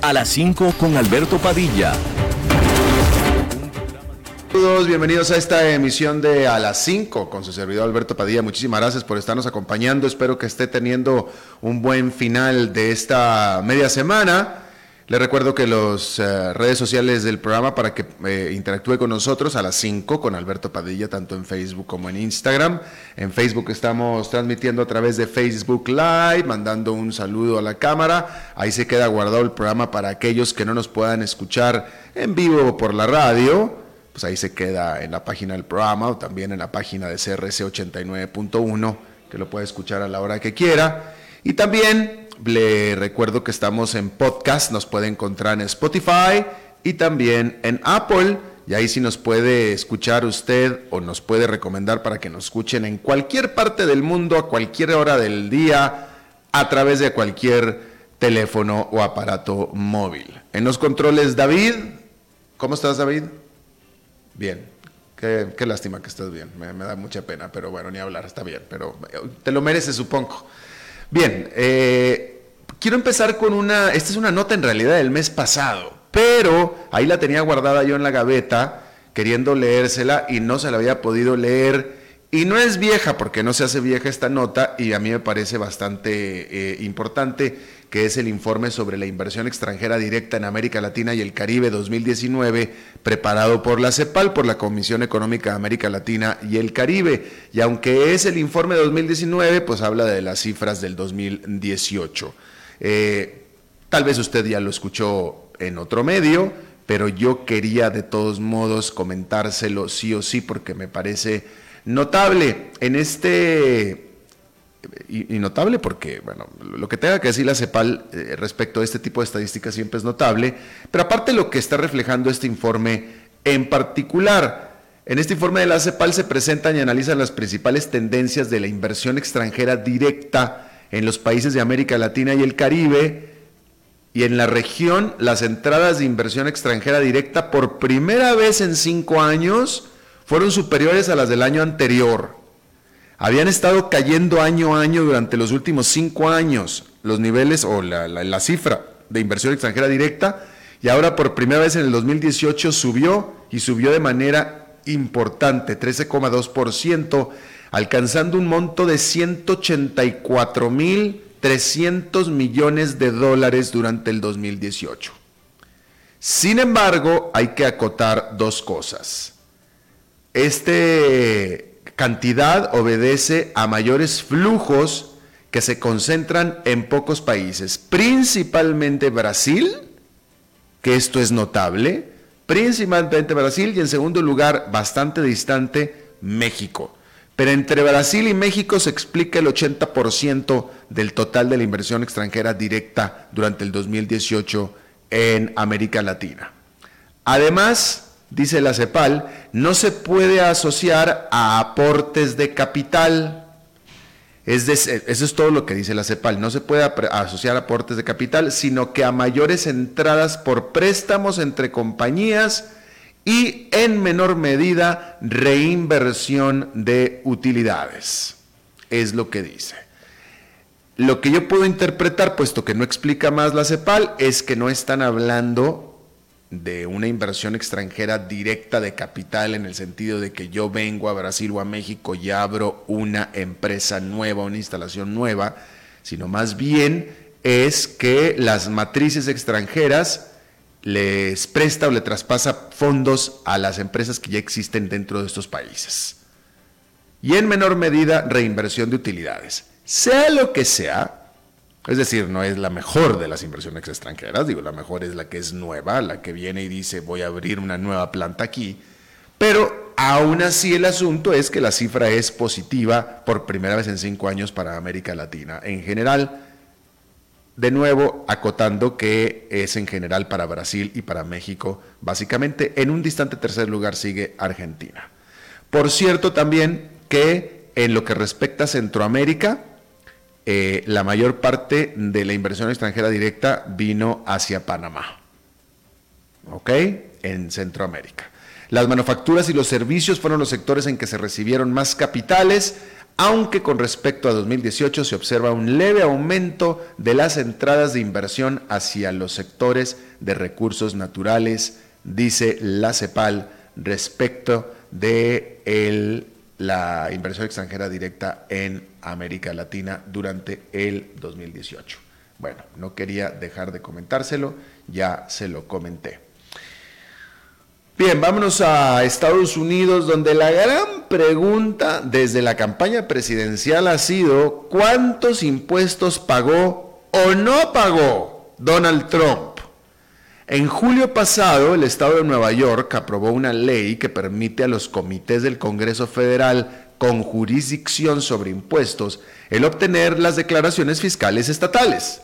A las 5 con Alberto Padilla. Bienvenidos a esta emisión de A las 5 con su servidor Alberto Padilla. Muchísimas gracias por estarnos acompañando. Espero que esté teniendo un buen final de esta media semana. Le recuerdo que las eh, redes sociales del programa para que eh, interactúe con nosotros a las 5 con Alberto Padilla, tanto en Facebook como en Instagram. En Facebook estamos transmitiendo a través de Facebook Live, mandando un saludo a la cámara. Ahí se queda guardado el programa para aquellos que no nos puedan escuchar en vivo por la radio. Pues ahí se queda en la página del programa o también en la página de CRC 89.1, que lo puede escuchar a la hora que quiera. Y también le recuerdo que estamos en podcast, nos puede encontrar en Spotify y también en Apple. Y ahí sí nos puede escuchar usted o nos puede recomendar para que nos escuchen en cualquier parte del mundo, a cualquier hora del día, a través de cualquier teléfono o aparato móvil. En los controles, David. ¿Cómo estás, David? Bien. Qué, lástima que estés bien. Me, me da mucha pena, pero bueno, ni hablar, está bien. Pero te lo mereces, supongo. Bien, eh, quiero empezar con una, esta es una nota en realidad del mes pasado, pero ahí la tenía guardada yo en la gaveta, queriendo leérsela y no se la había podido leer. Y no es vieja, porque no se hace vieja esta nota, y a mí me parece bastante eh, importante que es el informe sobre la inversión extranjera directa en América Latina y el Caribe 2019, preparado por la CEPAL, por la Comisión Económica de América Latina y el Caribe. Y aunque es el informe de 2019, pues habla de las cifras del 2018. Eh, tal vez usted ya lo escuchó en otro medio, pero yo quería de todos modos comentárselo sí o sí porque me parece notable. En este y, notable porque, bueno, lo que tenga que decir la CEPAL eh, respecto a este tipo de estadísticas siempre es notable, pero aparte lo que está reflejando este informe en particular, en este informe de la CEPAL se presentan y analizan las principales tendencias de la inversión extranjera directa en los países de América Latina y el Caribe, y en la región las entradas de inversión extranjera directa por primera vez en cinco años fueron superiores a las del año anterior habían estado cayendo año a año durante los últimos cinco años los niveles o la, cifra de inversión extranjera directa y ahora por primera vez en el 2018 subió y subió de manera importante, 13,2%, alcanzando un monto de 184.300 millones de dólares durante el 2018. Sin embargo, hay que acotar dos cosas. Este cantidad obedece a mayores flujos que se concentran en pocos países, principalmente Brasil, que esto es notable, principalmente Brasil y en segundo lugar, bastante distante, México. Pero entre Brasil y México se explica el 80% del total de la inversión extranjera directa durante el 2018 en América Latina. Además, dice la CEPAL, no se puede asociar a aportes de capital. Es eso es todo lo que dice la CEPAL. No se puede asociar aportes de capital, sino que a mayores entradas por préstamos entre compañías y en menor medida reinversión de utilidades. Es lo que dice. Lo que yo puedo interpretar, puesto que no explica más la CEPAL, es que no están hablando de una inversión extranjera directa de capital en el sentido de que yo vengo a Brasil o a México y abro una empresa nueva, una instalación nueva, sino más bien es que las matrices extranjeras les presta o le traspasa fondos a las empresas que ya existen dentro de estos países. Y en menor medida reinversión de utilidades. Sea lo que sea, es decir, no es la mejor de las inversiones extranjeras, digo, la mejor es la que es nueva, la que viene y dice voy a abrir una nueva planta aquí, pero Aún así, el asunto es que la cifra es positiva por primera vez en cinco años para América Latina. En general, de nuevo, acotando que es en general para Brasil y para México, básicamente. En un distante tercer lugar sigue Argentina. Por cierto, también que en lo que respecta a Centroamérica, eh, la mayor parte de la inversión extranjera directa vino hacia Panamá. ¿Ok? En Centroamérica. Las manufacturas y los servicios fueron los sectores en que se recibieron más capitales, aunque con respecto a 2018 se observa un leve aumento de las entradas de inversión hacia los sectores de recursos naturales, dice la CEPAL respecto de la inversión extranjera directa en América Latina durante el 2018. Bueno, no quería dejar de comentárselo, ya se lo comenté. Bien, vámonos a Estados Unidos, donde la gran pregunta desde la campaña presidencial ha sido cuántos impuestos pagó o no pagó Donald Trump. En julio pasado, el Estado de Nueva York aprobó una ley que permite a los comités del Congreso Federal con jurisdicción sobre impuestos el obtener las declaraciones fiscales estatales.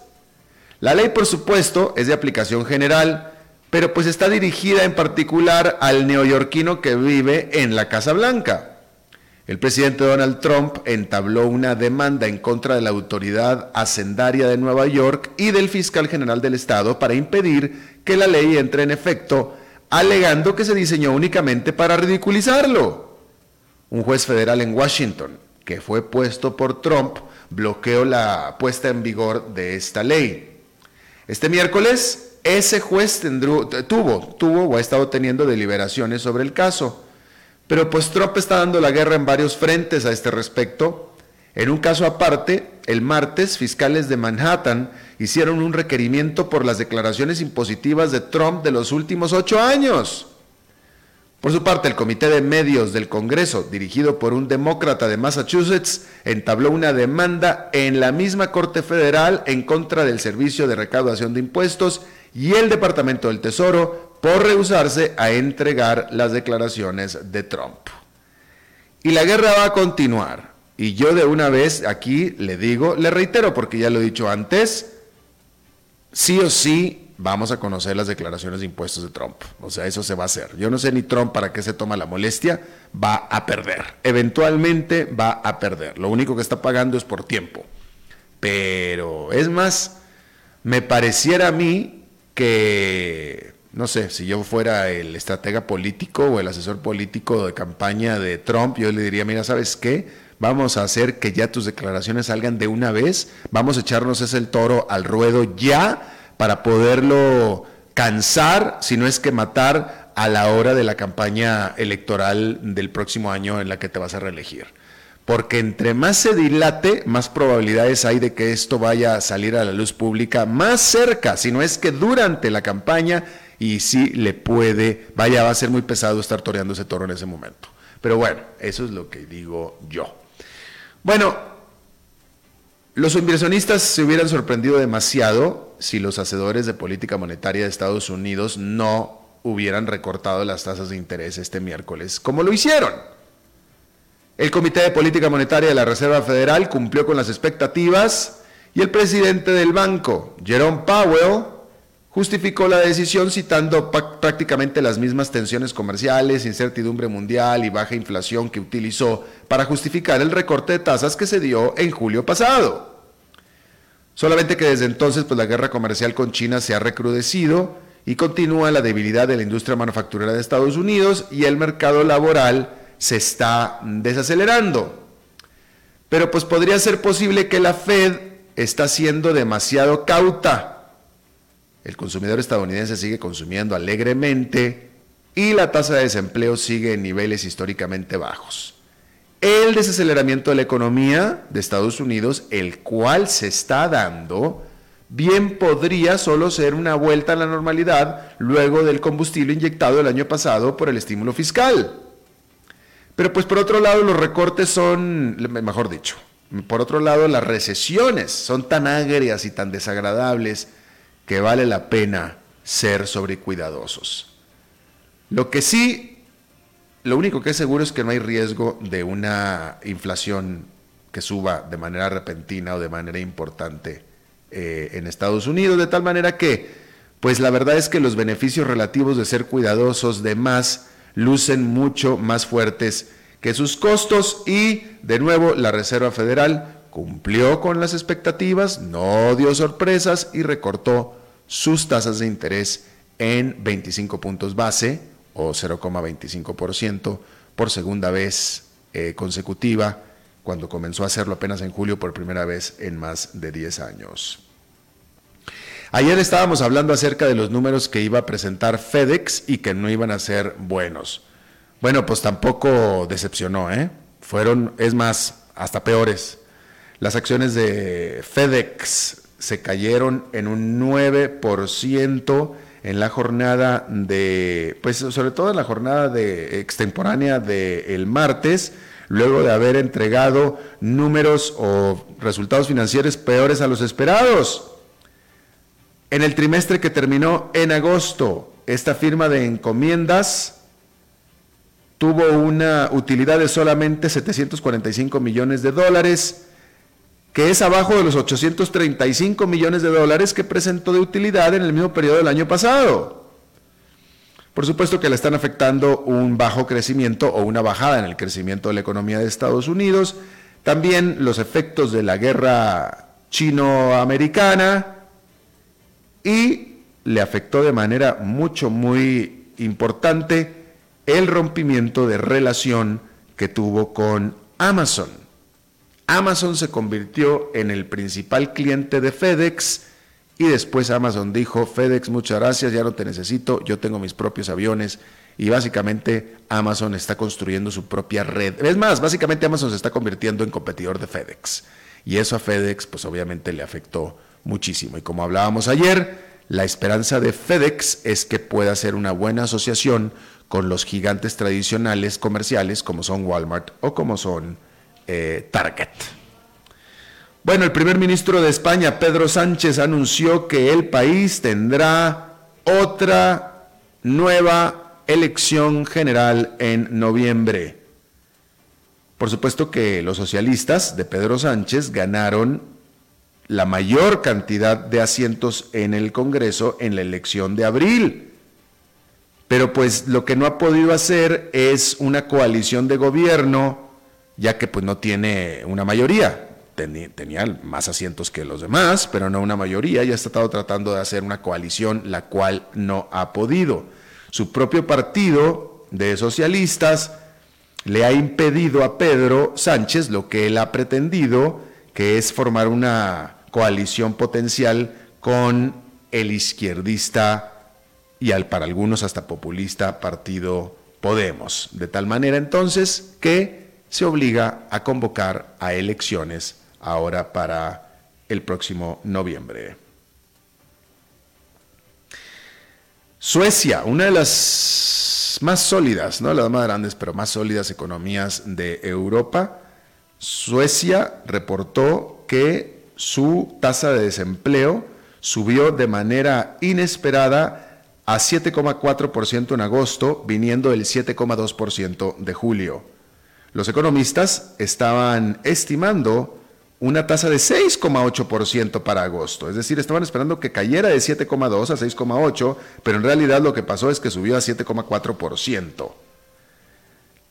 La ley, por supuesto, es de aplicación general, pero pues está dirigida en particular al neoyorquino que vive en la Casa Blanca. El presidente Donald Trump entabló una demanda en contra de la autoridad hacendaria de Nueva York y del fiscal general del estado para impedir que la ley entre en efecto, alegando que se diseñó únicamente para ridiculizarlo. Un juez federal en Washington, que fue puesto por Trump, bloqueó la puesta en vigor de esta ley. Este miércoles, ese juez tuvo, tuvo o ha estado teniendo deliberaciones sobre el caso. Pero pues Trump está dando la guerra en varios frentes a este respecto. En un caso aparte, el martes, fiscales de Manhattan hicieron un requerimiento por las declaraciones impositivas de Trump de los últimos ocho años. Por su parte, el Comité de Medios del Congreso, dirigido por un demócrata de Massachusetts, entabló una demanda en la misma Corte Federal en contra del Servicio de Recaudación de Impuestos y el Departamento del Tesoro por rehusarse a entregar las declaraciones de Trump. Y la guerra va a continuar. Y yo de una vez aquí le digo, le reitero porque ya lo he dicho antes, sí o sí vamos a conocer las declaraciones de impuestos de Trump. O sea, eso se va a hacer. Yo no sé ni Trump para qué se toma la molestia, va a perder. Eventualmente va a perder. Lo único que está pagando es por tiempo. Pero es más, me pareciera a mí que, no sé, si yo fuera el estratega político o el asesor político de campaña de Trump, yo le diría, mira, ¿sabes qué? Vamos a hacer que ya tus declaraciones salgan de una vez, vamos a echarnos ese toro al ruedo ya para poderlo cansar, si no es que matar a la hora de la campaña electoral del próximo año en la que te vas a reelegir porque entre más se dilate, más probabilidades hay de que esto vaya a salir a la luz pública más cerca, si no es que durante la campaña y sí le puede, vaya, va a ser muy pesado estar toreando ese toro en ese momento. Pero bueno, eso es lo que digo yo. Bueno, los inversionistas se hubieran sorprendido demasiado si los hacedores de política monetaria de Estados Unidos no hubieran recortado las tasas de interés este miércoles, como lo hicieron. El Comité de Política Monetaria de la Reserva Federal cumplió con las expectativas y el presidente del banco, Jerome Powell, justificó la decisión citando prácticamente las mismas tensiones comerciales, incertidumbre mundial y baja inflación que utilizó para justificar el recorte de tasas que se dio en julio pasado. Solamente que desde entonces pues, la guerra comercial con China se ha recrudecido y continúa la debilidad de la industria manufacturera de Estados Unidos y el mercado laboral se está desacelerando. Pero pues podría ser posible que la Fed está siendo demasiado cauta. El consumidor estadounidense sigue consumiendo alegremente y la tasa de desempleo sigue en niveles históricamente bajos. El desaceleramiento de la economía de Estados Unidos, el cual se está dando, bien podría solo ser una vuelta a la normalidad luego del combustible inyectado el año pasado por el estímulo fiscal. Pero pues por otro lado los recortes son, mejor dicho, por otro lado las recesiones son tan agrias y tan desagradables que vale la pena ser sobrecuidadosos. Lo que sí lo único que es seguro es que no hay riesgo de una inflación que suba de manera repentina o de manera importante eh, en Estados Unidos, de tal manera que, pues la verdad es que los beneficios relativos de ser cuidadosos de más lucen mucho más fuertes que sus costos y, de nuevo, la Reserva Federal cumplió con las expectativas, no dio sorpresas y recortó sus tasas de interés en 25 puntos base o 0,25% por segunda vez eh, consecutiva, cuando comenzó a hacerlo apenas en julio por primera vez en más de 10 años. Ayer estábamos hablando acerca de los números que iba a presentar FedEx y que no iban a ser buenos. Bueno, pues tampoco decepcionó, ¿eh? Fueron, es más, hasta peores. Las acciones de FedEx se cayeron en un 9% en la jornada de, pues sobre todo en la jornada de extemporánea del martes, luego de haber entregado números o resultados financieros peores a los esperados. En el trimestre que terminó en agosto, esta firma de encomiendas tuvo una utilidad de solamente 745 millones de dólares, que es abajo de los 835 millones de dólares que presentó de utilidad en el mismo periodo del año pasado. Por supuesto que le están afectando un bajo crecimiento o una bajada en el crecimiento de la economía de Estados Unidos, también los efectos de la guerra chino-americana y le afectó de manera mucho, muy importante el rompimiento de relación que tuvo con Amazon. Amazon se convirtió en el principal cliente de FedEx y después Amazon dijo, FedEx, muchas gracias, ya no te necesito, yo tengo mis propios aviones y básicamente Amazon está construyendo su propia red. Es más, básicamente Amazon se está convirtiendo en competidor de FedEx y eso a FedEx pues obviamente le afectó muchísimo. Y como hablábamos ayer, la esperanza de FedEx es que pueda ser una buena asociación con los gigantes tradicionales comerciales como son Walmart o como son eh, Target. Bueno, el primer ministro de España, Pedro Sánchez, anunció que el país tendrá otra nueva elección general en noviembre. Por supuesto que los socialistas de Pedro Sánchez ganaron la mayor cantidad de asientos en el Congreso en la elección de abril. Pero pues lo que no ha podido hacer es una coalición de gobierno ya que pues no tiene una mayoría. Tenía, más asientos que los demás, pero no una mayoría, y ha estado tratando de hacer una coalición, la cual no ha podido. Su propio partido de socialistas le ha impedido a Pedro Sánchez lo que él ha pretendido, que es formar una coalición potencial con el izquierdista y al, para algunos hasta populista partido Podemos. De tal manera entonces que se obliga a convocar a elecciones ahora para el próximo noviembre. Suecia, una de las más sólidas, no las más grandes, pero más sólidas economías de Europa, Suecia reportó que su tasa de desempleo subió de manera inesperada a 7,4% en agosto, viniendo del 7,2% de julio. Los economistas estaban estimando una tasa de 6,8% para agosto, es decir, estaban esperando que cayera de 7,2 a 6,8, pero en realidad lo que pasó es que subió a 7,4%.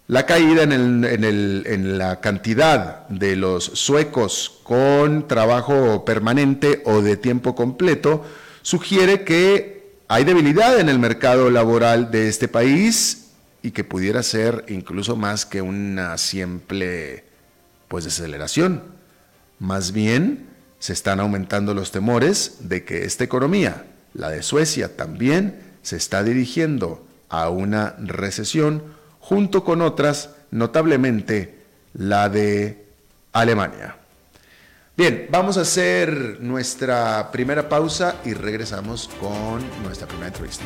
La caída en, en, la cantidad de los suecos con trabajo permanente o de tiempo completo sugiere que hay debilidad en el mercado laboral de este país y que pudiera ser incluso más que una simple pues desaceleración. Más bien se están aumentando los temores de que esta economía, la de Suecia, también se está dirigiendo a una recesión junto con otras, notablemente la de Alemania. Bien, vamos a hacer nuestra primera pausa y regresamos con nuestra primera entrevista.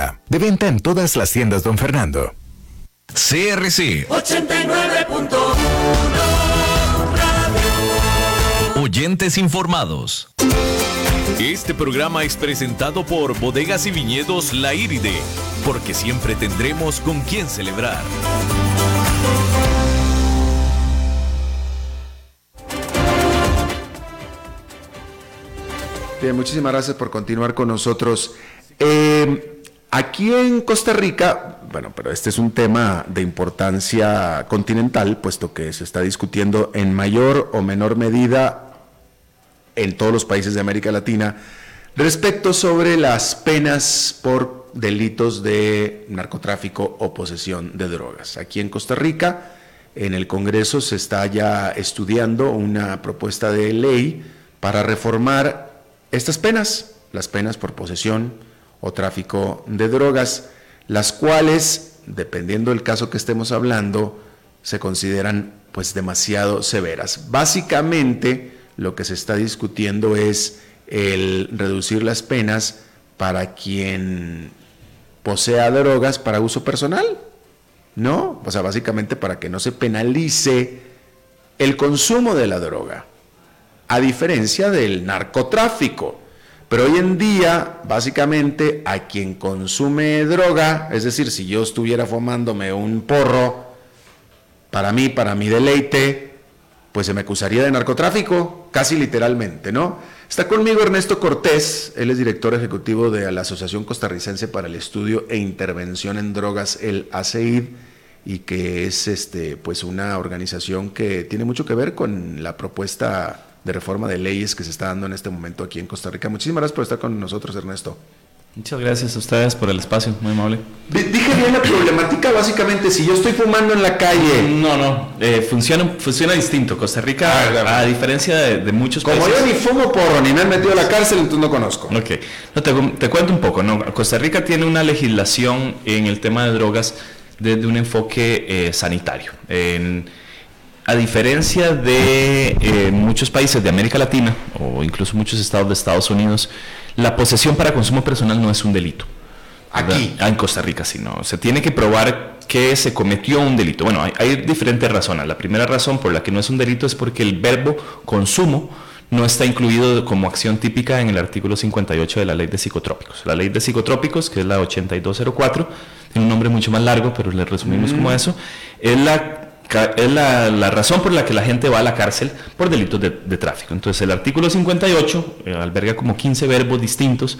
De venta en todas las tiendas, don Fernando. CRC 89.1 Oyentes informados. Este programa es presentado por Bodegas y Viñedos La Iride, porque siempre tendremos con quién celebrar. Bien, muchísimas gracias por continuar con nosotros. Eh, Aquí en Costa Rica, bueno, pero este es un tema de importancia continental, puesto que se está discutiendo en mayor o menor medida en todos los países de América Latina respecto sobre las penas por delitos de narcotráfico o posesión de drogas. Aquí en Costa Rica, en el Congreso se está ya estudiando una propuesta de ley para reformar estas penas, las penas por posesión, o tráfico de drogas, las cuales, dependiendo del caso que estemos hablando, se consideran pues demasiado severas. Básicamente lo que se está discutiendo es el reducir las penas para quien posea drogas para uso personal, ¿no? O sea, básicamente para que no se penalice el consumo de la droga, a diferencia del narcotráfico. Pero hoy en día, básicamente, a quien consume droga, es decir, si yo estuviera fumándome un porro, para mí, para mi deleite, pues se me acusaría de narcotráfico, casi literalmente, ¿no? Está conmigo Ernesto Cortés, él es director ejecutivo de la Asociación Costarricense para el Estudio e Intervención en Drogas, el ACEID, y que es este, pues una organización que tiene mucho que ver con la propuesta de reforma de leyes que se está dando en este momento aquí en Costa Rica. Muchísimas gracias por estar con nosotros, Ernesto. Muchas gracias a ustedes por el espacio, muy amable. Dije bien la problemática, básicamente, si yo estoy fumando en la calle. No, no, eh, funciona, funciona distinto. Costa Rica, ah, a diferencia de, muchos Como países. Como yo ni fumo porro, ni me han metido a la cárcel, entonces no conozco. Ok, no, te, cuento un poco. ¿no? Costa Rica tiene una legislación en el tema de drogas desde un enfoque eh, sanitario. En, a diferencia de eh, muchos países de América Latina o incluso muchos estados de Estados Unidos, la posesión para consumo personal no es un delito. Aquí. Ah, en Costa Rica sí, no. Se tiene que probar que se cometió un delito. Bueno, hay, diferentes razones. La primera razón por la que no es un delito es porque el verbo consumo no está incluido como acción típica en el artículo 58 de la ley de psicotrópicos. La ley de psicotrópicos, que es la 8204, tiene un nombre mucho más largo, pero le resumimos como mm. eso, es la es la, razón por la que la gente va a la cárcel por delitos de, tráfico. Entonces el artículo 58 eh, alberga como 15 verbos distintos,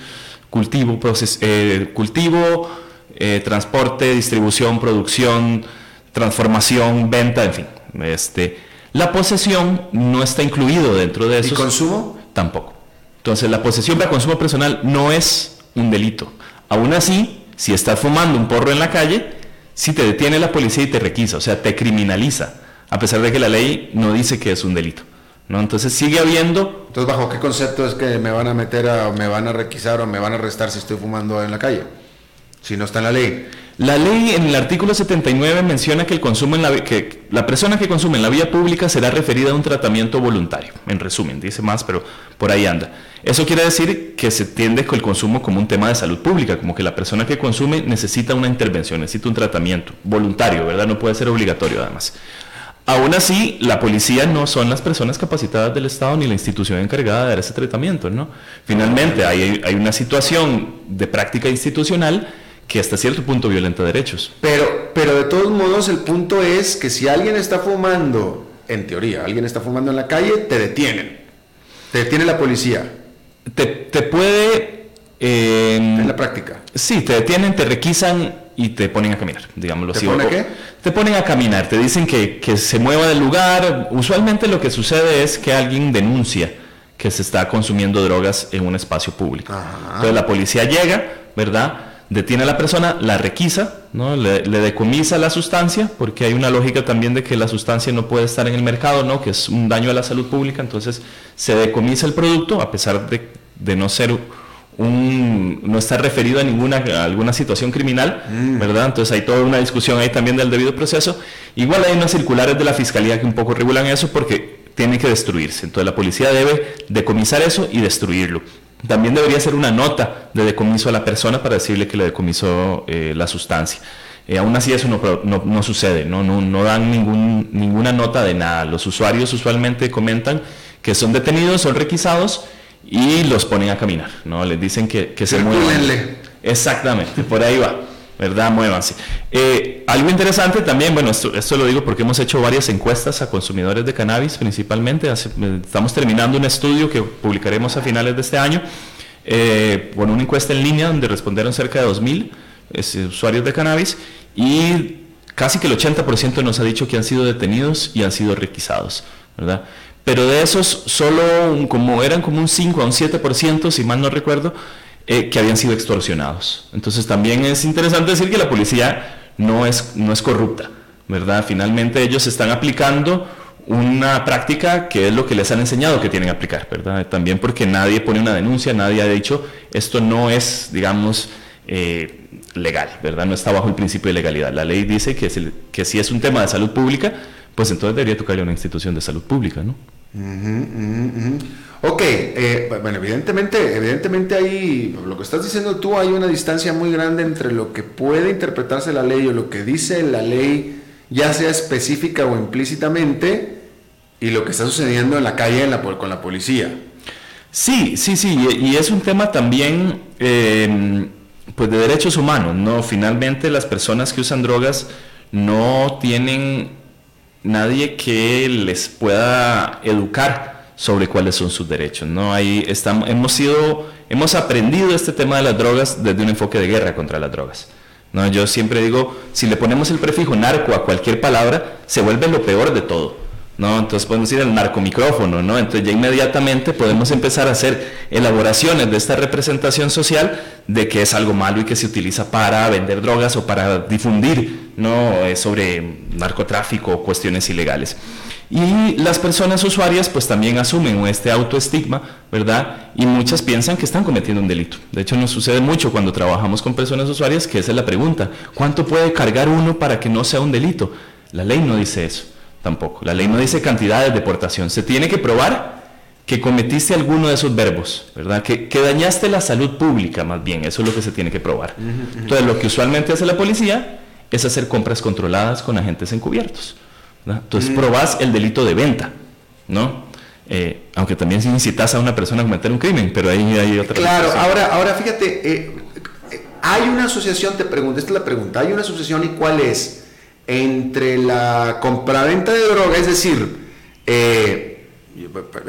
cultivo, eh, cultivo eh, transporte, distribución, producción, transformación, venta, en fin. Este, la posesión no está incluido dentro de eso. ¿Y consumo? Tampoco. Entonces la posesión para consumo personal no es un delito. Aún así, si estás fumando un porro en la calle, si te detiene la policía y te requisa, o sea, te criminaliza, a pesar de que la ley no dice que es un delito. ¿no? Entonces sigue habiendo... Entonces, ¿bajo qué concepto es que me van a meter o me van a requisar o me van a arrestar si estoy fumando en la calle? Si no está en la ley. La ley en el artículo 79 menciona que el consumo en la que la persona que consume en la vía pública será referida a un tratamiento voluntario. En resumen, dice más, pero por ahí anda. Eso quiere decir que se entiende con el consumo como un tema de salud pública, como que la persona que consume necesita una intervención, necesita un tratamiento voluntario, ¿verdad? No puede ser obligatorio además. Aún así, la policía no son las personas capacitadas del Estado ni la institución encargada de dar ese tratamiento, ¿no? Finalmente, hay, hay una situación de práctica institucional que hasta cierto punto violenta derechos. Pero, pero de todos modos, el punto es que si alguien está fumando, en teoría, alguien está fumando en la calle, te detienen. Te detiene la policía. Te, te puede... en la práctica. Sí, te detienen, te requisan y te ponen a caminar, digámoslo ¿Te ponen qué? Te ponen a caminar, te dicen que, que, se mueva del lugar. Usualmente lo que sucede es que alguien denuncia que se está consumiendo drogas en un espacio público. Entonces la policía llega, ¿verdad? Detiene a la persona, la requisa, ¿no? Le, le, decomisa la sustancia, porque hay una lógica también de que la sustancia no puede estar en el mercado, ¿no? Que es un daño a la salud pública, entonces se decomisa el producto, a pesar de, de no ser no está referido a ninguna alguna situación criminal, mm. ¿verdad? Entonces hay toda una discusión ahí también del debido proceso. Igual hay unas circulares de la fiscalía que un poco regulan eso porque tiene que destruirse. Entonces la policía debe decomisar eso y destruirlo. También debería ser una nota de decomiso a la persona para decirle que le decomisó eh, la sustancia. Eh, aún así eso no, no, sucede, ¿no? No, no dan ningún, ninguna nota de nada. Los usuarios usualmente comentan que son detenidos, son requisados y los ponen a caminar, ¿no? Les dicen que, que se muevan. Exactamente, por ahí va, ¿verdad? Muévanse. Eh, algo interesante también, bueno, esto, lo digo porque hemos hecho varias encuestas a consumidores de cannabis principalmente. estamos terminando un estudio que publicaremos a finales de este año eh, una encuesta en línea donde respondieron cerca de 2.000 usuarios de cannabis y casi que el 80% nos ha dicho que han sido detenidos y han sido requisados, ¿verdad? pero de esos solo como eran como un 5 a un 7%, si mal no recuerdo, eh, que habían sido extorsionados. Entonces también es interesante decir que la policía no es, no es corrupta, ¿verdad? Finalmente ellos están aplicando una práctica que es lo que les han enseñado que tienen que aplicar, ¿verdad? También porque nadie pone una denuncia, nadie ha dicho esto no es, digamos, eh, legal, ¿verdad? No está bajo el principio de legalidad. La ley dice que, que si es un tema de salud pública, pues entonces debería tocarle a una institución de salud pública, ¿no? Ok, eh, bueno, evidentemente, evidentemente ahí, lo que estás diciendo tú, hay una distancia muy grande entre lo que puede interpretarse la ley o lo que dice la ley, ya sea específica o implícitamente, y lo que está sucediendo en la calle con la policía. Sí, sí, sí, y, es un tema también em, pues de derechos humanos, ¿no? Finalmente las personas que usan drogas no tienen nadie que les pueda educar sobre cuáles son sus derechos. ¿no? Ahí estamos, hemos, sido, hemos aprendido este tema de las drogas desde un enfoque de guerra contra las drogas. ¿no? Yo siempre digo, si le ponemos el prefijo narco a cualquier palabra, se vuelve lo peor de todo. ¿No? Entonces podemos ir al narcomicrófono, ¿no? Entonces ya inmediatamente podemos empezar a hacer elaboraciones de esta representación social de que es algo malo y que se utiliza para vender drogas o para difundir, ¿no? Eh, sobre narcotráfico o cuestiones ilegales. Y las personas usuarias pues también asumen este autoestigma, ¿verdad? Y muchas piensan que están cometiendo un delito. De hecho nos sucede mucho cuando trabajamos con personas usuarias que esa es la pregunta. ¿Cuánto puede cargar uno para que no sea un delito? La ley no dice eso tampoco. La ley no dice cantidad de deportación. Se tiene que probar que cometiste alguno de esos verbos, ¿verdad? Que, dañaste la salud pública, más bien. Eso es lo que se tiene que probar. Entonces, lo que usualmente hace la policía es hacer compras controladas con agentes encubiertos. Entonces, probás el delito de venta, ¿no? Eh, aunque también si incitas a una persona a cometer un crimen, pero ahí hay otra Claro, ahora, ahora fíjate, eh, eh, hay una asociación, te pregunto, esta es la pregunta, ¿hay una asociación y cuál es? Entre la compraventa de droga, es decir, eh,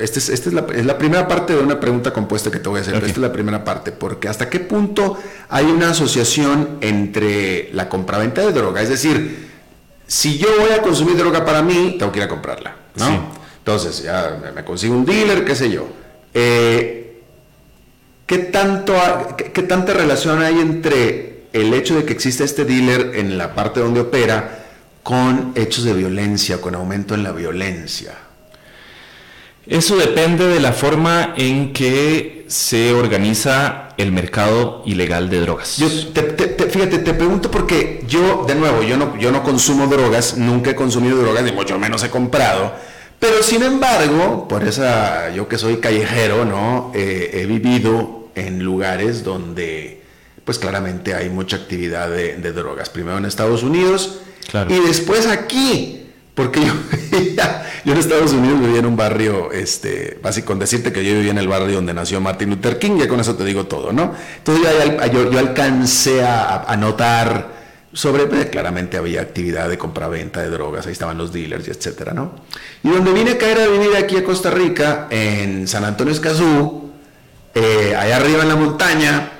esta es, es, la, primera parte de una pregunta compuesta que te voy a hacer, esta es la primera parte, porque hasta qué punto hay una asociación entre la compraventa de droga, es decir, si yo voy a consumir droga para mí, tengo que ir a comprarla, ¿no? Entonces, ya me consigo un dealer, qué sé yo. Eh, ¿qué, tanto, qué tanta relación hay entre el hecho de que exista este dealer en la parte donde opera con hechos de violencia, con aumento en la violencia? Eso depende de la forma en que se organiza el mercado ilegal de drogas. Yo fíjate, te pregunto porque yo, de nuevo, yo no, yo no consumo drogas, nunca he consumido drogas, ni mucho menos he comprado. Pero sin embargo, por esa, yo que soy callejero, ¿no? Eh, he vivido en lugares donde, pues claramente hay mucha actividad de, de drogas. Primero en Estados Unidos, y después aquí, Porque yo, en Estados Unidos vivía en un barrio, este, básicamente con decirte que yo vivía en el barrio donde nació Martin Luther King, ya con eso te digo todo, ¿no? Entonces yo, yo, alcancé a, notar sobre, pues, claramente había actividad de compra-venta de drogas, ahí estaban los dealers y etcétera, ¿no? Y donde vine a caer a vivir aquí a Costa Rica, en San Antonio Escazú, eh, allá arriba en la montaña,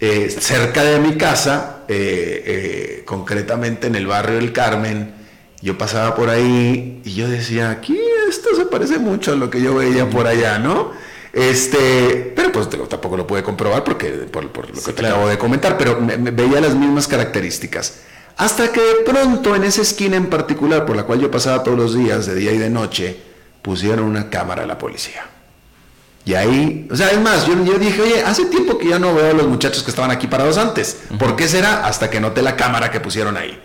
eh, cerca de mi casa, eh, concretamente en el barrio del Carmen, yo pasaba por ahí y yo decía, aquí esto se parece mucho a lo que yo veía por allá, ¿no? Este, pero pues tampoco lo pude comprobar porque por, lo que te acabo de comentar, pero me, veía las mismas características. Hasta que de pronto en esa esquina en particular por la cual yo pasaba todos los días, de día y de noche, pusieron una cámara a la policía. Y ahí, o sea, es más, yo, yo, dije, oye, hace tiempo que ya no veo a los muchachos que estaban aquí parados antes. ¿Por qué será? Hasta que noté la cámara que pusieron ahí.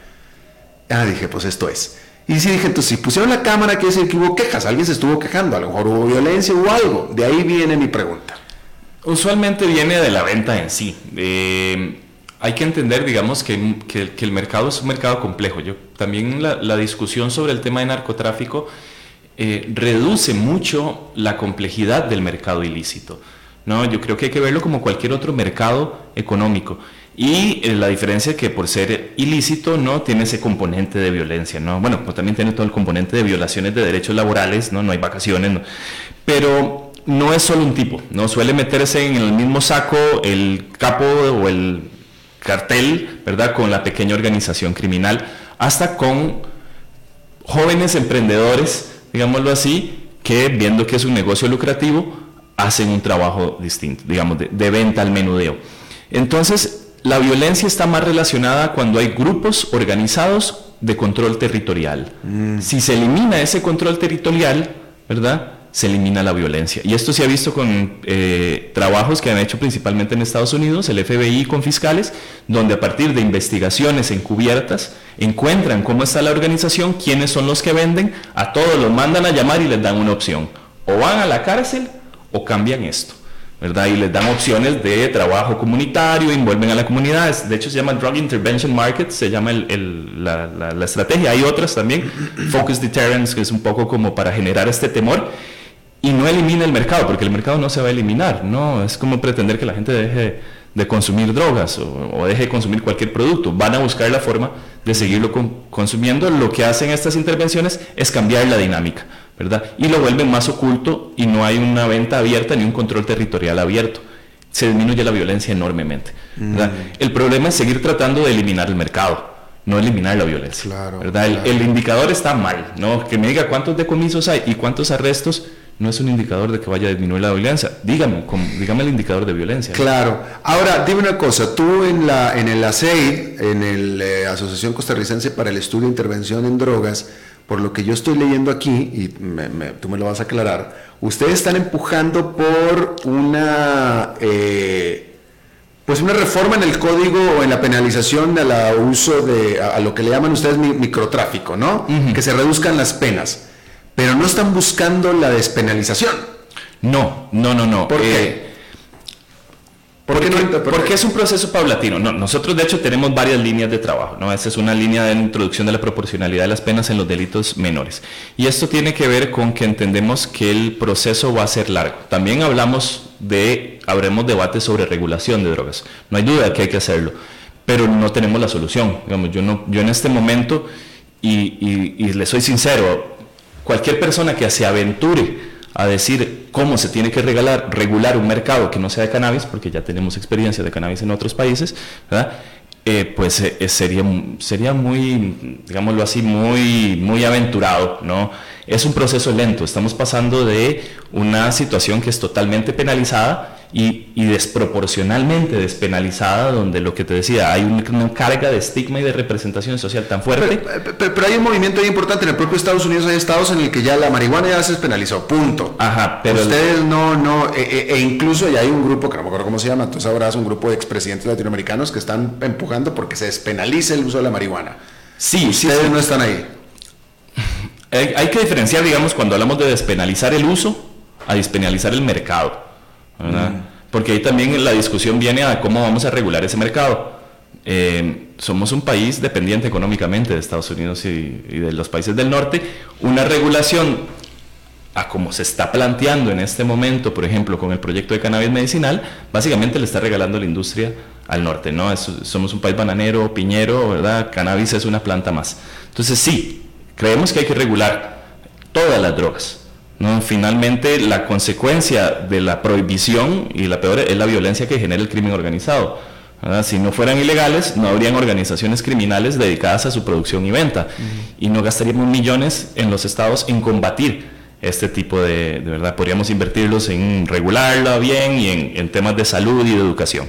Ah, dije, pues esto es. Y sí dije, entonces si pusieron la cámara, quiere decir que hubo quejas, alguien se estuvo quejando, a lo mejor hubo violencia o algo. De ahí viene mi pregunta. Usualmente viene de la venta en sí. Eh, hay que entender, digamos, que, que, el mercado es un mercado complejo. Yo, también la, discusión sobre el tema de narcotráfico eh, reduce mucho la complejidad del mercado ilícito. ¿no? Yo creo que hay que verlo como cualquier otro mercado económico. Y eh, la diferencia es que por ser ilícito no tiene ese componente de violencia, ¿no? Bueno, también tiene todo el componente de violaciones de derechos laborales, ¿no? No hay vacaciones, pero no es solo un tipo, ¿no? Suele meterse en el mismo saco el capo o el cartel, ¿verdad? Con la pequeña organización criminal, hasta con jóvenes emprendedores, digámoslo así, que viendo que es un negocio lucrativo, hacen un trabajo distinto, digamos, de, de venta al menudeo. Entonces, la violencia está más relacionada cuando hay grupos organizados de control territorial. Mm. Si se elimina ese control territorial, ¿verdad? Se elimina la violencia. Y esto se ha visto con eh, trabajos que han hecho principalmente en Estados Unidos, el FBI con fiscales, donde a partir de investigaciones encubiertas encuentran cómo está la organización, quiénes son los que venden, a todos los mandan a llamar y les dan una opción. O van a la cárcel o cambian esto. ¿verdad? Y les dan opciones de trabajo comunitario, envuelven a la comunidad. De hecho, se llama Drug Intervention Market, se llama el, la, la, estrategia. Hay otras también, Focus Deterrence, que es un poco como para generar este temor. Y no elimina el mercado, porque el mercado no se va a eliminar, ¿no? Es como pretender que la gente deje de consumir drogas o, deje de consumir cualquier producto. Van a buscar la forma de seguirlo consumiendo. Lo que hacen estas intervenciones es cambiar la dinámica. ¿verdad? Y lo vuelven más oculto y no hay una venta abierta ni un control territorial abierto. Se disminuye la violencia enormemente. Mm. El problema es seguir tratando de eliminar el mercado, no eliminar la violencia. ¿verdad? El, indicador está mal, ¿no? Que me diga cuántos decomisos hay y cuántos arrestos no es un indicador de que vaya a disminuir la violencia. Dígame, dígame el indicador de violencia. Claro. Ahora, dime una cosa, tú en, la, en el ASEID, en la eh, Asociación Costarricense para el Estudio de Intervención en Drogas, por lo que yo estoy leyendo aquí, y tú me lo vas a aclarar, ustedes están empujando por una, eh, pues una reforma en el código o en la penalización al uso de, a, lo que le llaman ustedes microtráfico, ¿no? Que se reduzcan las penas, pero no están buscando la despenalización. No, no, no, no. ¿Por qué? Eh, porque, es un proceso paulatino. nosotros de hecho tenemos varias líneas de trabajo. ¿no? Esa es una línea de introducción de la proporcionalidad de las penas en los delitos menores. Y esto tiene que ver con que entendemos que el proceso va a ser largo. También hablamos de, habremos debates sobre regulación de drogas. No hay duda de que hay que hacerlo, pero no tenemos la solución. Digamos, yo, no, yo en este momento, y, y le soy sincero, cualquier persona que se aventure a decir cómo se tiene que regalar, regular un mercado que no sea de cannabis, porque ya tenemos experiencia de cannabis en otros países, eh, pues eh, sería, sería muy, digámoslo así, muy, muy aventurado, ¿no? Es un proceso lento, estamos pasando de una situación que es totalmente penalizada y, desproporcionalmente despenalizada, donde lo que te decía, hay una, carga de estigma y de representación social tan fuerte. Pero, hay un movimiento ahí importante, en el propio Estados Unidos hay estados en el que ya la marihuana ya se despenalizó, punto. Ajá, pero... Ustedes no, no, e, e, e, incluso ya hay un grupo, que no me acuerdo cómo se llama, tú sabrás, un grupo de expresidentes latinoamericanos que están empujando porque se despenalice el uso de la marihuana. Sí, ustedes no están ahí. Hay, hay que diferenciar, digamos, cuando hablamos de despenalizar el uso, a despenalizar el mercado. Porque ahí también la discusión viene a cómo vamos a regular ese mercado. eh, somos un país dependiente económicamente de Estados Unidos y, y, de los países del norte. Una regulación a como se está planteando en este momento, por ejemplo, con el proyecto de cannabis medicinal, básicamente le está regalando la industria al norte, ¿no? somos un país bananero, piñero, ¿verdad? Cannabis es una planta más. Entonces sí, creemos que hay que regular todas las drogas. ¿No? Finalmente, la consecuencia de la prohibición y la peor es la violencia que genera el crimen organizado. Si no fueran ilegales, no habrían organizaciones criminales dedicadas a su producción y venta. Y no gastaríamos millones en los estados en combatir este tipo de, de verdad. Podríamos invertirlos en regularla bien y en, en temas de salud y de educación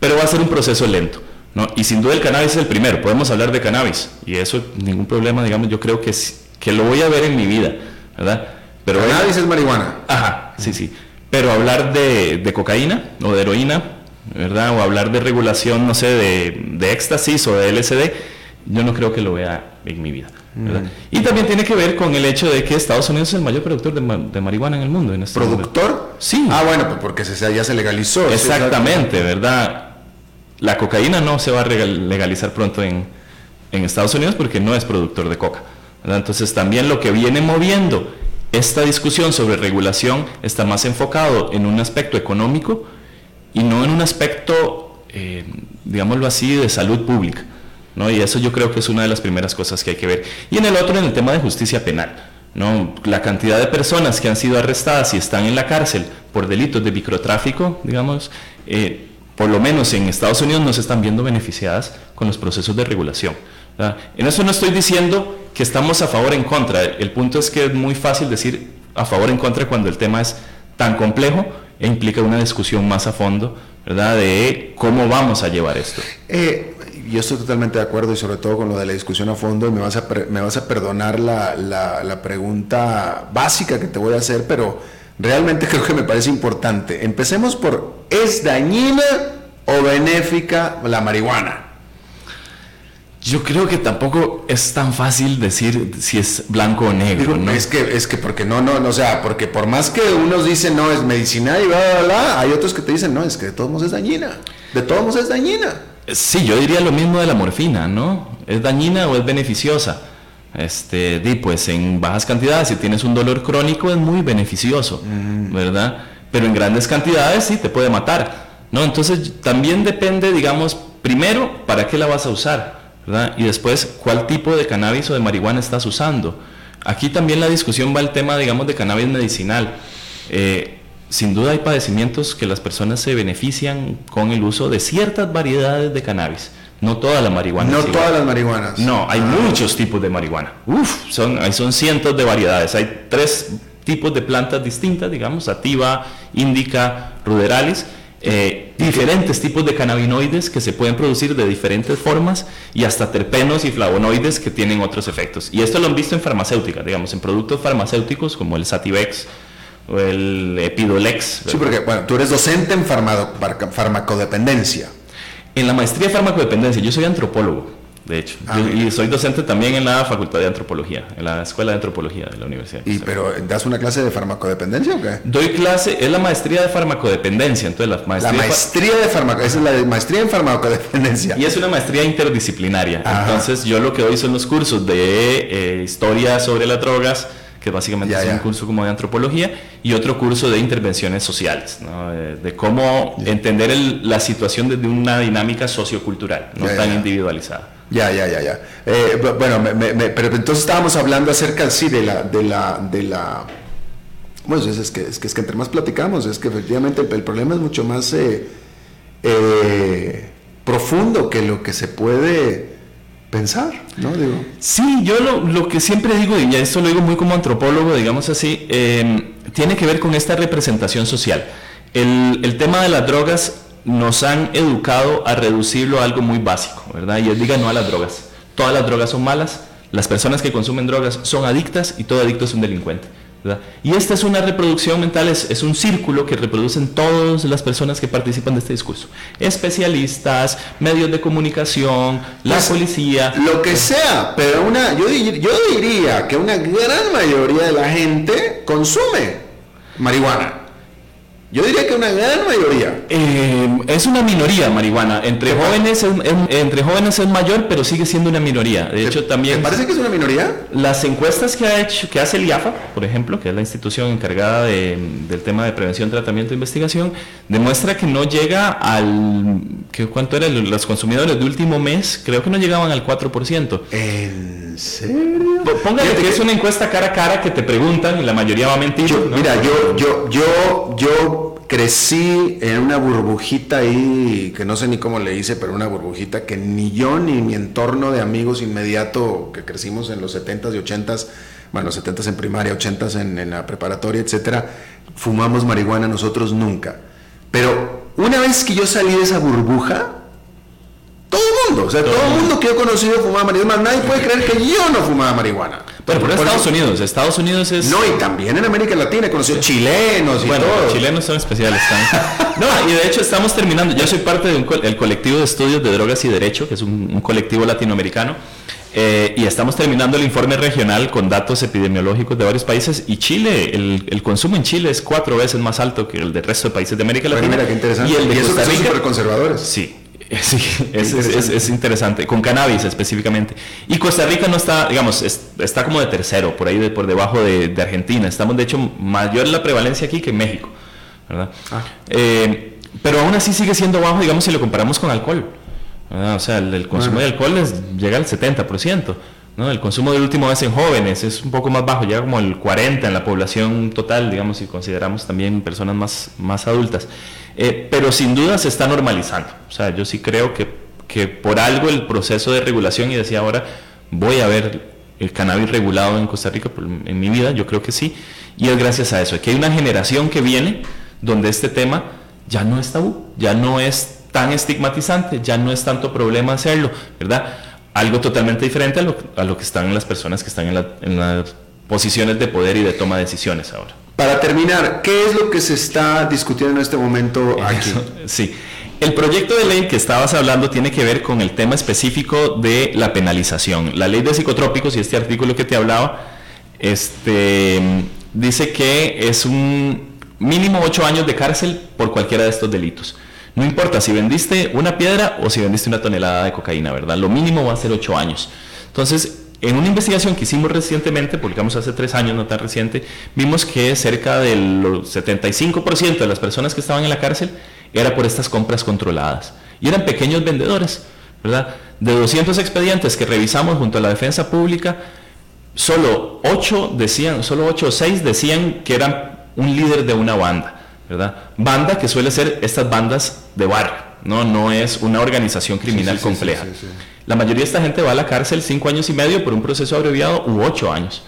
pero va a ser un proceso lento. ¿no? Y sin duda el cannabis es el primero, podemos hablar de cannabis, y eso ningún problema, digamos, yo creo que, que lo voy a ver en mi vida, ¿verdad? Pero cannabis es marihuana. Ajá, sí, sí. Pero hablar de, de, cocaína o de heroína, ¿verdad? O hablar de regulación, no sé, de, de éxtasis o de LSD, yo no creo que lo vea en mi vida. ¿verdad? Y también tiene que ver con el hecho de que Estados Unidos es el mayor productor de, de marihuana en el mundo. En este ¿Productor? Sí. Ah, bueno, pues porque se, ya se legalizó. Exactamente, ¿verdad? La cocaína no se va a legalizar pronto en, Estados Unidos porque no es productor de coca. Entonces también lo que viene moviendo esta discusión sobre regulación está más enfocado en un aspecto económico y no en un aspecto, eh, digámoslo así, de salud pública. ¿no? Y eso yo creo que es una de las primeras cosas que hay que ver. Y en el otro, en el tema de justicia penal. ¿no? La cantidad de personas que han sido arrestadas y están en la cárcel por delitos de microtráfico, digamos, eh, por lo menos en Estados Unidos no se están viendo beneficiadas con los procesos de regulación. En eso no estoy diciendo que estamos a favor en contra. El punto es que es muy fácil decir a favor en contra cuando el tema es tan complejo e implica una discusión más a fondo, ¿verdad? De cómo vamos a llevar esto. Eh, yo estoy totalmente de acuerdo y sobre todo con lo de la discusión a fondo me vas a, me vas a perdonar la, la, la pregunta básica que te voy a hacer, pero realmente creo que me parece importante. Empecemos por, ¿es dañina o benéfica la marihuana? Yo creo que tampoco es tan fácil decir si es blanco o negro, ¿no? Es que, es que porque no, no, o sea, porque por más que unos dicen no es medicinal y bla, bla, bla, hay otros que te dicen no, es que de todos modos es dañina. De todos modos es dañina. Sí, yo diría lo mismo de la morfina, ¿no? ¿Es dañina o es beneficiosa? Este, di, pues en bajas cantidades, si tienes un dolor crónico, es muy beneficioso, ¿verdad? Pero en grandes cantidades sí te puede matar, ¿no? Entonces también depende, digamos, primero, ¿para qué la vas a usar? ¿Verdad? Y después, ¿cuál tipo de cannabis o de marihuana estás usando? Aquí también la discusión va al tema, digamos, de cannabis medicinal. Eh, sin duda hay padecimientos que las personas se benefician con el uso de ciertas variedades de cannabis. No toda la marihuana. No todas las marihuanas. No, hay ah. muchos tipos de marihuana. Uf, son, son cientos de variedades. Hay tres tipos de plantas distintas, digamos, sativa, índica, ruderalis. Eh, diferentes tipos de cannabinoides que se pueden producir de diferentes formas y hasta terpenos y flavonoides que tienen otros efectos. Y esto lo han visto en farmacéutica, digamos, en productos farmacéuticos como el Sativex o el Epidolex. Sí, porque bueno, tú eres docente en farmacodependencia. En la maestría de farmacodependencia, yo soy antropólogo, de hecho, ah, y soy docente también en la Facultad de Antropología, en la Escuela de Antropología de la Universidad. ¿Y pero das una clase de farmacodependencia o qué? Doy clase, es la maestría de farmacodependencia, entonces la maestría... La maestría de, farmaco, esa es la maestría en farmacodependencia. Y es una maestría interdisciplinaria, entonces yo lo que doy son los cursos de eh, historia sobre las drogas, que básicamente es un curso como de antropología, y otro curso de intervenciones sociales, de, cómo entender la situación desde una dinámica sociocultural, no tan individualizada. Ya, ya, ya, ya. Eh, bueno, pero entonces estábamos hablando acerca, sí, de la, de la, de la, bueno, es, que, es, que, es que entre más platicamos, es que efectivamente el, problema es mucho más eh, eh, profundo que lo que se puede pensar, ¿no? Digo. Sí, yo lo, que siempre digo, y ya esto lo digo muy como antropólogo, digamos así, em, tiene que ver con esta representación social. El, tema de las drogas nos han educado a reducirlo a algo muy básico, ¿verdad? Y es diga no a las drogas. Todas las drogas son malas, las personas que consumen drogas son adictas y todo adicto es un delincuente. Y esta es una reproducción mental, es, un círculo que reproducen todas las personas que participan de este discurso. Especialistas, medios de comunicación, la pues, policía. Lo que sea, pero una, yo, yo diría que una gran mayoría de la gente consume marihuana. Yo diría que una gran mayoría. Eh, es una minoría marihuana. Entre jóvenes, es, entre jóvenes es mayor, pero sigue siendo una minoría. De hecho, también. ¿Te parece que es una minoría? Las encuestas que ha hecho, que hace el IAFA, por ejemplo, que es la institución encargada de, del tema de prevención, tratamiento e investigación, demuestra que no llega al. ¿qué, ¿Cuánto eran los consumidores de último mes? Creo que no llegaban al 4%. ¿En serio? Póngale que, es una encuesta cara a cara que te preguntan y la mayoría va a mentir. Mira, yo, yo, yo, yo crecí en una burbujita ahí, que no sé ni cómo le hice, pero una burbujita que ni yo ni mi entorno de amigos inmediato, que crecimos en los 70s y 80s, bueno, 70s en primaria, 80s en, la preparatoria, etcétera, fumamos marihuana nosotros nunca. Pero una vez que yo salí de esa burbuja, todo el mundo, o sea, todo, el mundo que he conocido fumaba marihuana. Nadie puede creer que yo no fumaba marihuana. Bueno, pero Estados Unidos, Estados Unidos es... No, y también en América Latina, he conocido chilenos y bueno, todo. chilenos son especiales. no, y de hecho estamos terminando, yo soy parte del colectivo de estudios de drogas y derecho, que es un, colectivo latinoamericano, eh, y estamos terminando el informe regional con datos epidemiológicos de varios países, y Chile, el, consumo en Chile es cuatro veces más alto que el del resto de países de América Latina. mira, qué interesante. Y el de Costa Rica, conservadores. Sí, Sí, es, es, interesante, con cannabis específicamente. Y Costa Rica no está, digamos, está como de tercero, por ahí de, por debajo de, Argentina. Estamos, de hecho, mayor la prevalencia aquí que en México, ¿verdad? Ah. Eh, pero aún así sigue siendo bajo, digamos, si lo comparamos con alcohol. O sea, el, consumo de alcohol llega al 70%. ¿no? El consumo del último vez en jóvenes es un poco más bajo, llega como el 40% en la población total, digamos, si consideramos también personas más, más adultas. Eh, pero sin duda se está normalizando. O sea, yo sí creo que, que por algo el proceso de regulación, y decía ahora, voy a ver el cannabis regulado en Costa Rica en mi vida, yo creo que sí, y es gracias a eso, que hay una generación que viene donde este tema ya no es tabú, ya no es tan estigmatizante, ya no es tanto problema hacerlo, ¿verdad? Algo totalmente diferente a lo, a lo que están las personas que están en, en las posiciones de poder y de toma de decisiones ahora. Para terminar, ¿qué es lo que se está discutiendo en este momento aquí? Sí. El proyecto de ley que estabas hablando tiene que ver con el tema específico de la penalización. La ley de psicotrópicos y este artículo que te hablaba, este, dice que es un mínimo ocho años de cárcel por cualquiera de estos delitos. No importa si vendiste una piedra o si vendiste una tonelada de cocaína, ¿verdad? Lo mínimo va a ser ocho años. Entonces, en una investigación que hicimos recientemente, publicamos hace tres años, no tan reciente, vimos que cerca del 75% de las personas que estaban en la cárcel era por estas compras controladas. Y eran pequeños vendedores, ¿verdad? De 200 expedientes que revisamos junto a la defensa pública, solo 8 decían, solo 8 o 6 decían que eran un líder de una banda, ¿verdad? Banda que suele ser estas bandas de barrio, ¿no? No es una organización criminal compleja. La mayoría de esta gente va a la cárcel cinco años y medio por un proceso abreviado u ocho años.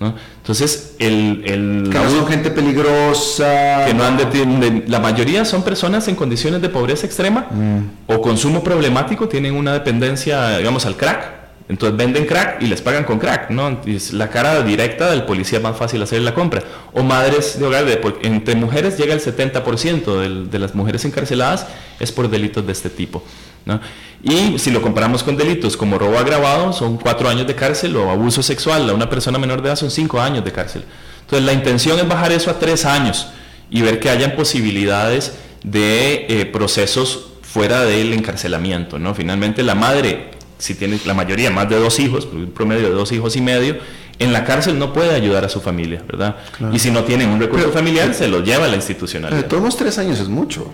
Entonces, el... el que son gente peligrosa. Que no han de, la mayoría son personas en condiciones de pobreza extrema mm. o consumo problemático, tienen una dependencia, digamos, al crack. Entonces venden crack y les pagan con crack, ¿no? Es la cara directa del policía más fácil hacer la compra. O madres de hogar, de, entre mujeres llega el 70% de las mujeres encarceladas es por delitos de este tipo. Y si lo comparamos con delitos como robo agravado, son cuatro años de cárcel, o abuso sexual a una persona menor de edad son cinco años de cárcel. Entonces la intención es bajar eso a tres años y ver que hayan posibilidades de eh, procesos fuera del encarcelamiento. ¿no? Finalmente la madre, si tiene la mayoría más de dos hijos, un promedio de dos hijos y medio, en la cárcel no puede ayudar a su familia, ¿verdad? Y si no tienen un recurso familiar, se lo lleva a la institucionalidad. Pero todos tres años es mucho.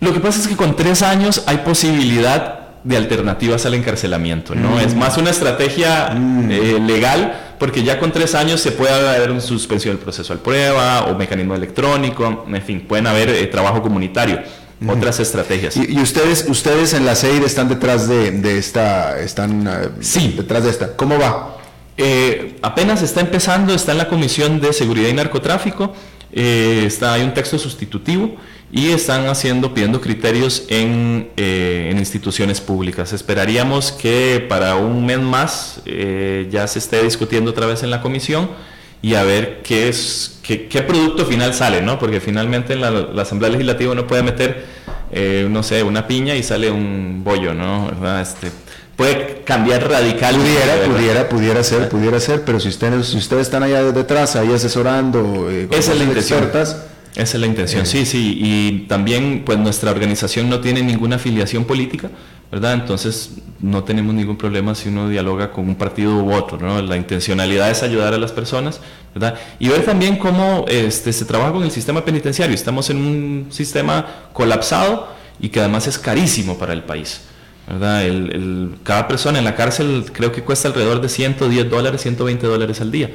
Lo que pasa es que con tres años hay posibilidad de alternativas al encarcelamiento, ¿no? Mm. Es más una estrategia mm. eh, legal, porque ya con tres años se puede haber una suspensión del proceso al prueba o mecanismo electrónico, en fin, pueden haber eh, trabajo comunitario, mm. Otras estrategias. ¿Y, ustedes, ustedes en la CEIR están detrás de, esta, están eh, sí. detrás de esta? ¿Cómo va? apenas está empezando, está en la Comisión de Seguridad y Narcotráfico, está, hay un texto sustitutivo y están haciendo, pidiendo criterios en, eh, en, instituciones públicas. Esperaríamos que para un mes más eh, ya se esté discutiendo otra vez en la comisión y a ver qué es qué, qué producto final sale, ¿no? Porque finalmente en la, Asamblea Legislativa uno puede meter, eh, no sé, una piña y sale un bollo, ¿no? Este, puede cambiar radicalmente. Pudiera, pudiera, pudiera ser, pudiera ser, pero si ustedes, si ustedes están allá detrás, ahí asesorando, Esa es la intención. Esa es la intención, sí, sí. Y también, pues nuestra organización no tiene ninguna afiliación política, ¿verdad? Entonces no tenemos ningún problema si uno dialoga con un partido u otro, ¿no? La intencionalidad es ayudar a las personas, ¿verdad? Y ver también cómo este, se trabaja con el sistema penitenciario. Estamos en un sistema colapsado y que además es carísimo para el país. ¿verdad? El, cada persona en la cárcel creo que cuesta alrededor de 110 dólares, 120 dólares al día.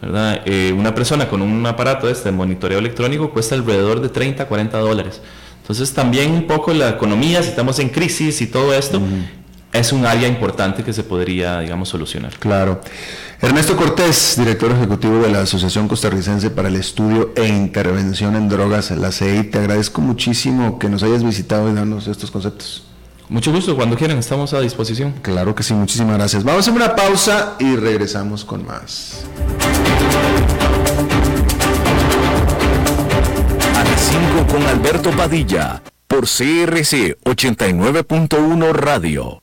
¿Verdad? Eh, una persona con un aparato este, de monitoreo electrónico cuesta alrededor de 30, 40 dólares. Entonces también un poco la economía, si estamos en crisis y todo esto, es un área importante que se podría, digamos, solucionar. Claro. Ernesto Cortés, director ejecutivo de la Asociación Costarricense para el Estudio e Intervención en Drogas, la CEI, te agradezco muchísimo que nos hayas visitado y darnos estos conceptos. Mucho gusto, cuando quieran, estamos a disposición. Claro que sí, muchísimas gracias. Vamos a hacer una pausa y regresamos con más. A las 5 con Alberto Padilla, por CRC 89.1 Radio.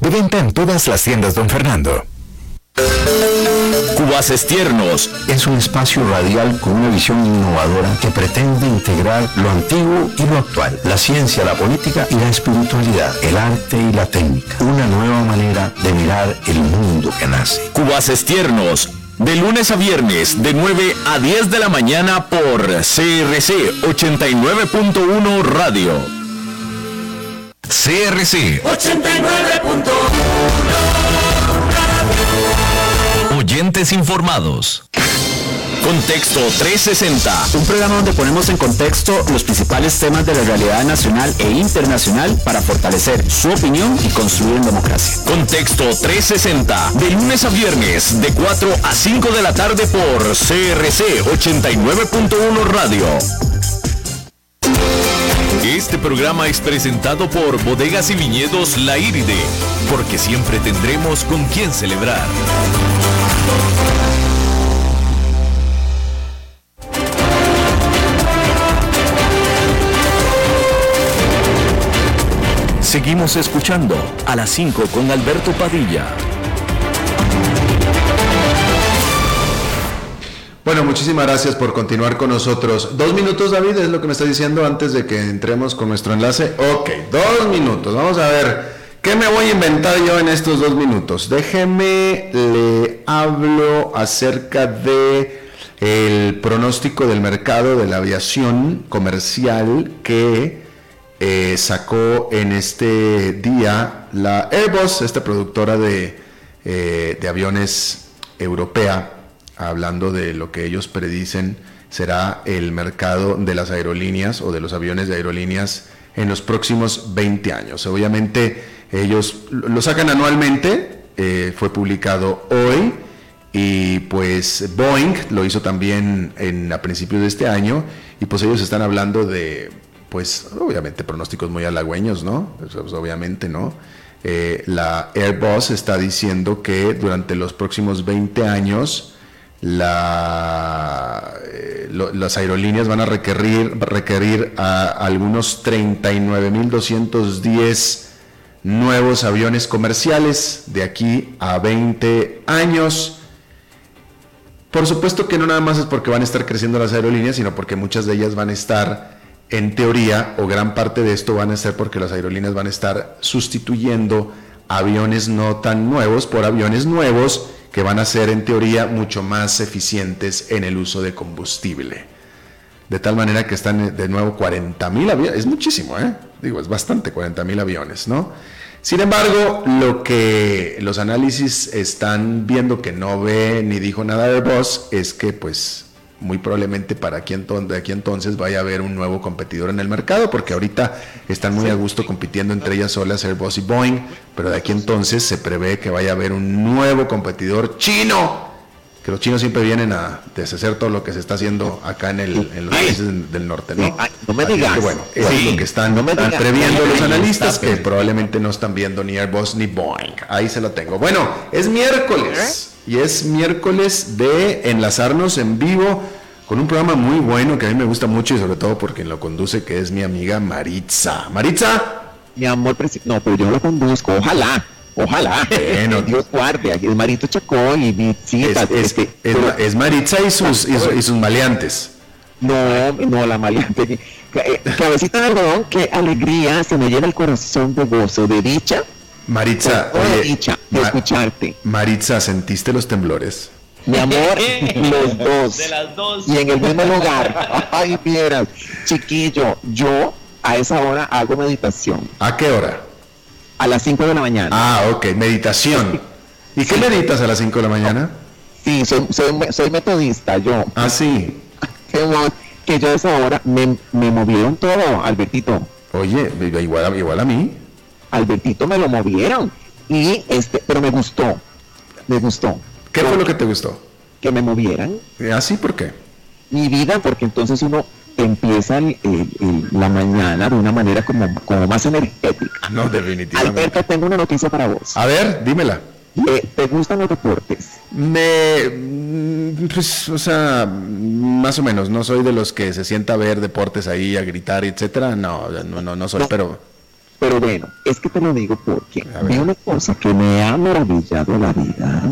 De venta en todas las tiendas, don Fernando. Cubaces Tiernos es un espacio radial con una visión innovadora que pretende integrar lo antiguo y lo actual, la ciencia, la política y la espiritualidad, el arte y la técnica, una nueva manera de mirar el mundo que nace. Cubaces Tiernos, de lunes a viernes, de 9 a 10 de la mañana por CRC 89.1 Radio. CRC 89.1 Oyentes informados. Contexto 360. Un programa donde ponemos en contexto los principales temas de la realidad nacional e internacional para fortalecer su opinión y construir en democracia. Contexto 360. De lunes a viernes, de 4 a 5 de la tarde por CRC 89.1 Radio. Este programa es presentado por Bodegas y Viñedos La Iride, porque siempre tendremos con quién celebrar. Seguimos escuchando a las 5 con Alberto Padilla. Bueno, muchísimas gracias por continuar con nosotros. Dos minutos, David, es lo que me está diciendo antes de que entremos con nuestro enlace. Ok, dos minutos. Vamos a ver, ¿qué me voy a inventar yo en estos dos minutos? Déjeme, le hablo acerca de el pronóstico del mercado de la aviación comercial que eh, sacó en este día la Airbus, esta productora de, eh, de aviones europea hablando de lo que ellos predicen será el mercado de las aerolíneas o de los aviones de aerolíneas en los próximos 20 años. Obviamente ellos lo sacan anualmente, eh, fue publicado hoy y pues Boeing lo hizo también en, a principios de este año y pues ellos están hablando de pues obviamente pronósticos muy halagüeños, ¿no? Pues, pues, obviamente, ¿no? Eh, la Airbus está diciendo que durante los próximos 20 años eh, las aerolíneas van a requerir, requerir a algunos 39.210 nuevos aviones comerciales de aquí a 20 años. Por supuesto que no nada más es porque van a estar creciendo las aerolíneas, sino porque muchas de ellas van a estar, en teoría, o gran parte de esto van a ser porque las aerolíneas van a estar sustituyendo aviones no tan nuevos por aviones nuevos que van a ser en teoría mucho más eficientes en el uso de combustible. De tal manera que están de nuevo 40 mil aviones, es muchísimo, ¿eh? Digo, es bastante 40 mil aviones, ¿no? Sin embargo, lo que los análisis están viendo que no ve ni dijo nada Airbus es que pues muy probablemente para aquí, de aquí entonces vaya a haber un nuevo competidor en el mercado, porque ahorita están muy a gusto compitiendo entre ellas solas Airbus y Boeing, pero de aquí entonces se prevé que vaya a haber un nuevo competidor chino, que los chinos siempre vienen a deshacer todo lo que se está haciendo acá en, el, en los países del norte, ¿no? no me digas. Que, bueno, es lo que están, previendo los analistas, que probablemente no están viendo ni Airbus ni Boeing. Ahí se lo tengo. Bueno, es miércoles y es miércoles de enlazarnos en vivo con un programa muy bueno que a mí me gusta mucho y sobre todo porque lo conduce que es mi amiga Maritza. Maritza. Mi amor, no, pero yo lo conduzco, ojalá. Ojalá. Bueno, Dios guarde. Es Marito Chacó y mi es, es, Maritza y sus, y, sus maleantes. No, no, la maleante. Eh, cabecita de algodón, qué alegría, se me llena el corazón de gozo, de dicha Maritza, de escucharte. Maritza, ¿sentiste los temblores? Mi amor, los dos. De las dos. Y en el mismo lugar. Ay, vieras, chiquillo, yo a esa hora hago meditación. ¿A qué hora? A las 5 de la mañana. Ah, ok, meditación. ¿Y qué meditas a las 5 de la mañana? Sí, soy, metodista, yo. Ah, sí. que yo a esa hora me, me movieron todo, Albertito. Oye, igual, igual a mí. Albertito me lo movieron. Y este, pero me gustó. Me gustó. ¿Qué fue lo que te gustó? Que me movieran. ¿Así por qué? Mi vida, porque entonces uno empieza la mañana de una manera como, como más energética. No, definitivamente. Alberto, tengo una noticia para vos. A ver, dímela. ¿Te gustan los deportes? Me, mm, pues, o sea, más o menos. No soy de los que se sienta a ver deportes ahí, a gritar, etcétera. No, no, no, no soy, pero pero bueno, es que te lo digo porque hay una cosa que me ha maravillado la vida,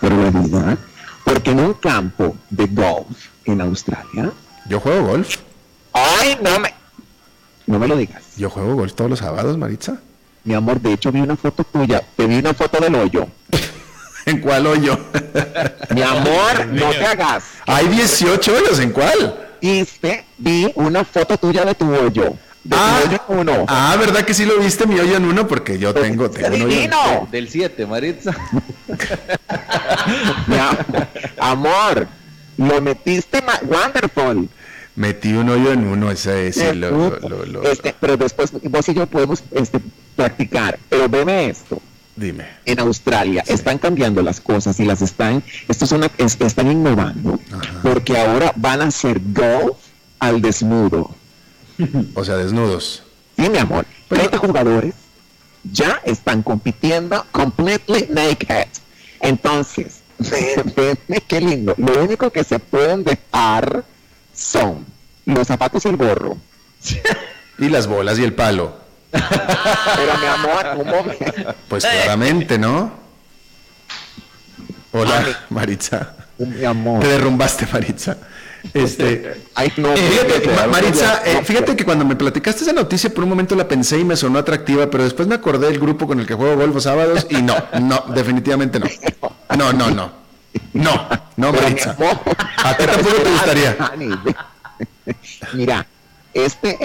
pero la vida, porque en un campo de golf en Australia. Yo juego golf. Ay, no me. No me lo digas. Yo juego golf todos los sábados, Maritza. Mi amor, de hecho vi una foto tuya, te vi una foto del hoyo. ¿En cuál hoyo? Mi amor, no te hagas. Hay 18 hoyos, ¿en cuál? Viste, vi una foto tuya de tu hoyo. Ah, uno. ah, ¿verdad que sí lo viste mi hoyo en uno? Porque yo tengo, tengo Del 7, Maritza. amor, lo metiste wonderful. Metí un hoyo en uno, ese es lo, este, Pero después vos y yo podemos este, practicar. Pero veme esto. Dime. En Australia están cambiando las cosas y las están, estos son, están innovando, porque ahora van a hacer golf al desnudo. O sea, desnudos. Sí, mi amor. 30 jugadores ya están compitiendo completely naked. Entonces, qué lindo. Lo único que se pueden dejar son los zapatos y el gorro. y las bolas y el palo. Pero mi amor, un momento. Pues claramente, ¿no? Hola, Maritza. Mi amor. Te derrumbaste, Maritza. Este, Ay, no, eh, fíjate, Maritza, eh, fíjate que cuando me platicaste esa noticia, por un momento la pensé y me sonó atractiva, pero después me acordé del grupo con el que juego golf sábados y no, no, definitivamente no. No, no, no. No, no, Maritza. ¿A ti tampoco te gustaría? Mira, este,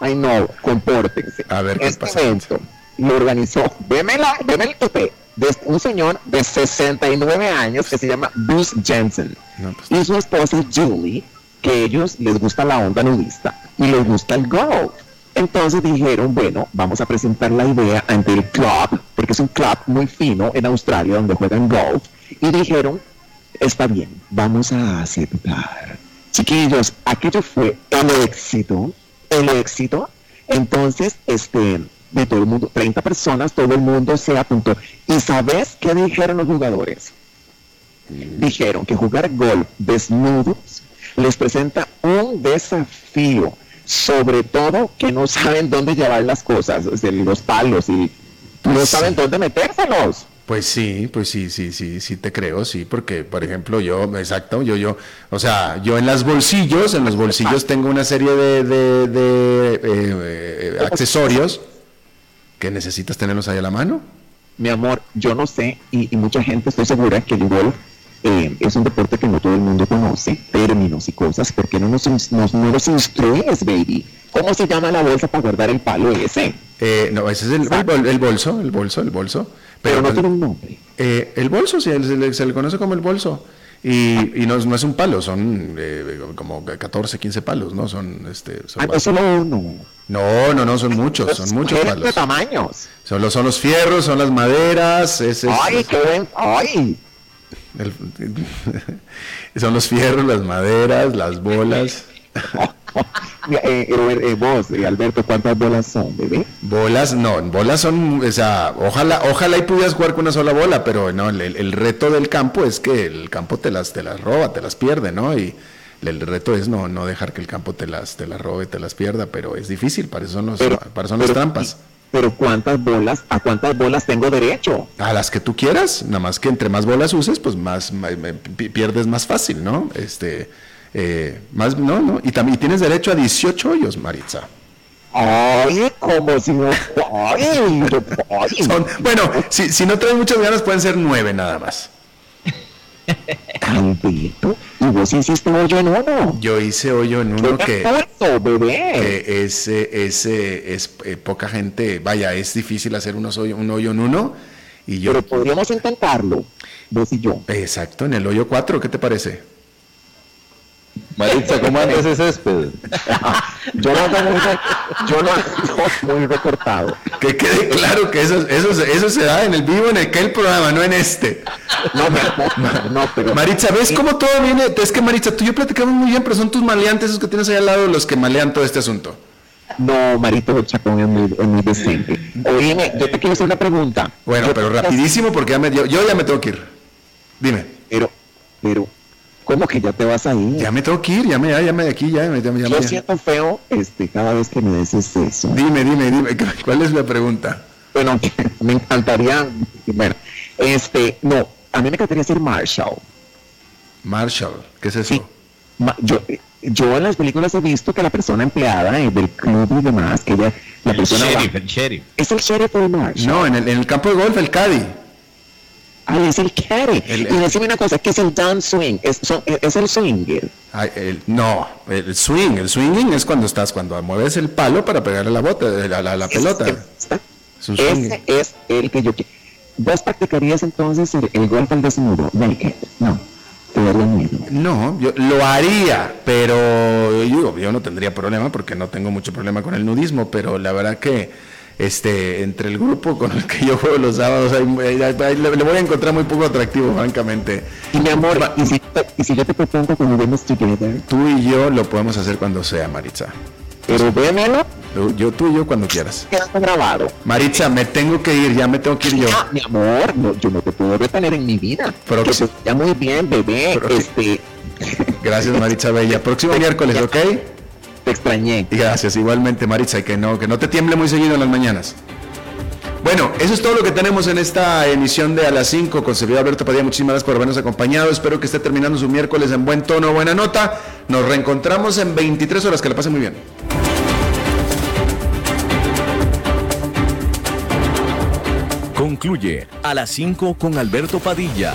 ay no, compórtense. A ver, ¿qué este evento lo organizó, vémela, veme el tope de un señor de 69 años que se llama Bruce Jensen pues y su esposa Julie, que ellos les gusta la onda nudista y les gusta el golf. Entonces dijeron, bueno, vamos a presentar la idea ante el club, porque es un club muy fino en Australia donde juegan golf, y dijeron, está bien, vamos a aceptar. Chiquillos, aquello fue el éxito, el éxito. Entonces, este, de todo el mundo, 30 personas, todo el mundo se apuntó. ¿Y sabes qué dijeron los jugadores? Dijeron que jugar golf desnudos les presenta un desafío, sobre todo que no saben dónde llevar las cosas, los palos y no saben dónde metérselos. Pues sí, pues sí, sí, sí, sí te creo, sí, porque por ejemplo yo, exacto, yo, yo, o sea, yo en las bolsillos, en los bolsillos tengo una serie de, de, eh, eh, accesorios que necesitas tenerlos ahí a la mano. Mi amor, yo no sé, y, mucha gente estoy segura que el golf eh, es un deporte que no todo el mundo conoce, términos y cosas, porque no nos, nos, no nos instruyes, baby? ¿Cómo se llama la bolsa para guardar el palo ese? Eh, no, ese es el, el, bolso, el bolso, el bolso. Pero, no tiene un nombre. Eh, el bolso, sí, se le, conoce como el bolso. Y, y no, no, es un palo, son eh, como 14, 15 palos, ¿no? Son, este, son ah, solo uno. No, no, no, son muchos, son muchos palos. de tamaños? Son los, son los fierros, son las maderas. Es, ¡Ay, qué ven! ¡Ay! son los fierros, las maderas, las bolas. Eh, eh, vos, eh, Alberto, ¿cuántas bolas son, bebé? Bolas, no, bolas son, o sea, ojalá, ojalá y pudieras jugar con una sola bola, pero no, el, reto del campo es que el campo te las, te las roba, te las pierde, ¿no? Y el reto es no, no dejar que el campo te las, te las robe, te las pierda, pero es difícil, para eso son, los, para eso son las trampas. Pero ¿cuántas bolas, a cuántas bolas tengo derecho? A las que tú quieras, nada más que entre más bolas uses, pues más, pierdes más fácil, ¿no? Este, eh, más, no, no, y también tienes derecho a 18 hoyos, Maritza. Ay, como si no. Ay, bueno, si, si no traes muchas ganas, pueden ser nueve nada más. Alberto, ¿y vos hiciste hoyo en uno? Yo hice hoyo en uno que, bebé? que es, es, es eh, poca gente, vaya, es difícil hacer unos hoyo, un hoyo en uno. Y yo, Pero podríamos intentarlo, vos y yo. Exacto, en el hoyo 4, ¿qué te parece? Maritza, ¿cómo anda ese césped? yo no ando muy, yo no muy recortado. Que quede claro que eso, eso, eso se da en el vivo, en aquel programa, no en este. No, no, no pero... Maritza, ¿ves cómo todo viene? Es que Maritza, tú y yo platicamos muy bien, pero son tus maleantes esos que tienes ahí al lado los que malean todo este asunto. No, Marito Chacón es muy, es muy decente. Oye, yo te quiero hacer una pregunta. Bueno, pero rapidísimo porque ya me, yo, yo ya me tengo que ir. Dime. Pero, pero, ¿Cómo que ya te vas a ir? Ya me tengo que ir, ya me, ya, ya me de aquí, ya, me, ya, ya Yo siento feo este, cada vez que me dices eso. Dime, dime, dime, ¿cuál es la pregunta? Bueno, me encantaría, bueno, este, no, a mí me encantaría ser Marshall. Marshall, ¿qué es eso? yo, yo en las películas he visto que la persona empleada eh, del club y demás, que ella, la el persona... Sheriff, el sheriff. Es el sheriff de Marshall. No, en el, en el campo de golf, el caddy. Es el carry. y decime una cosa, ¿qué es el down swing? ¿Es, es el swinger? no, el swing, el swinging es cuando estás, cuando mueves el palo para pegarle la, bota, la, la, pelota. ese es el que yo quiero. ¿Vos practicarías entonces el, el golf al desnudo, naked? No. No, yo lo haría, pero yo, yo no tendría problema porque no tengo mucho problema con el nudismo, pero la verdad que este, entre el grupo con el que yo juego los sábados, le, voy a encontrar muy poco atractivo, francamente. Y mi amor, ¿y si, y si yo te propongo que nos vemos together? Tú y yo lo podemos hacer cuando sea, Maritza. Pero vémelo. Yo, tú y yo cuando quieras. Queda grabado. Maritza, me tengo que ir, ya me tengo que ir yo. Ah, mi amor, yo no te puedo retener en mi vida. Pero que ya muy bien, bebé. este... Gracias, Maritza Bella. Próximo miércoles, ¿ok? Te extrañé. Gracias, igualmente, Maritza, y que no, que no te tiemble muy seguido en las mañanas. Bueno, eso es todo lo que tenemos en esta emisión de A las 5 con servidor Alberto Padilla. Muchísimas gracias por habernos acompañado. Espero que esté terminando su miércoles en buen tono, buena nota. Nos reencontramos en 23 horas. Que la pasen muy bien. Concluye A las 5 con Alberto Padilla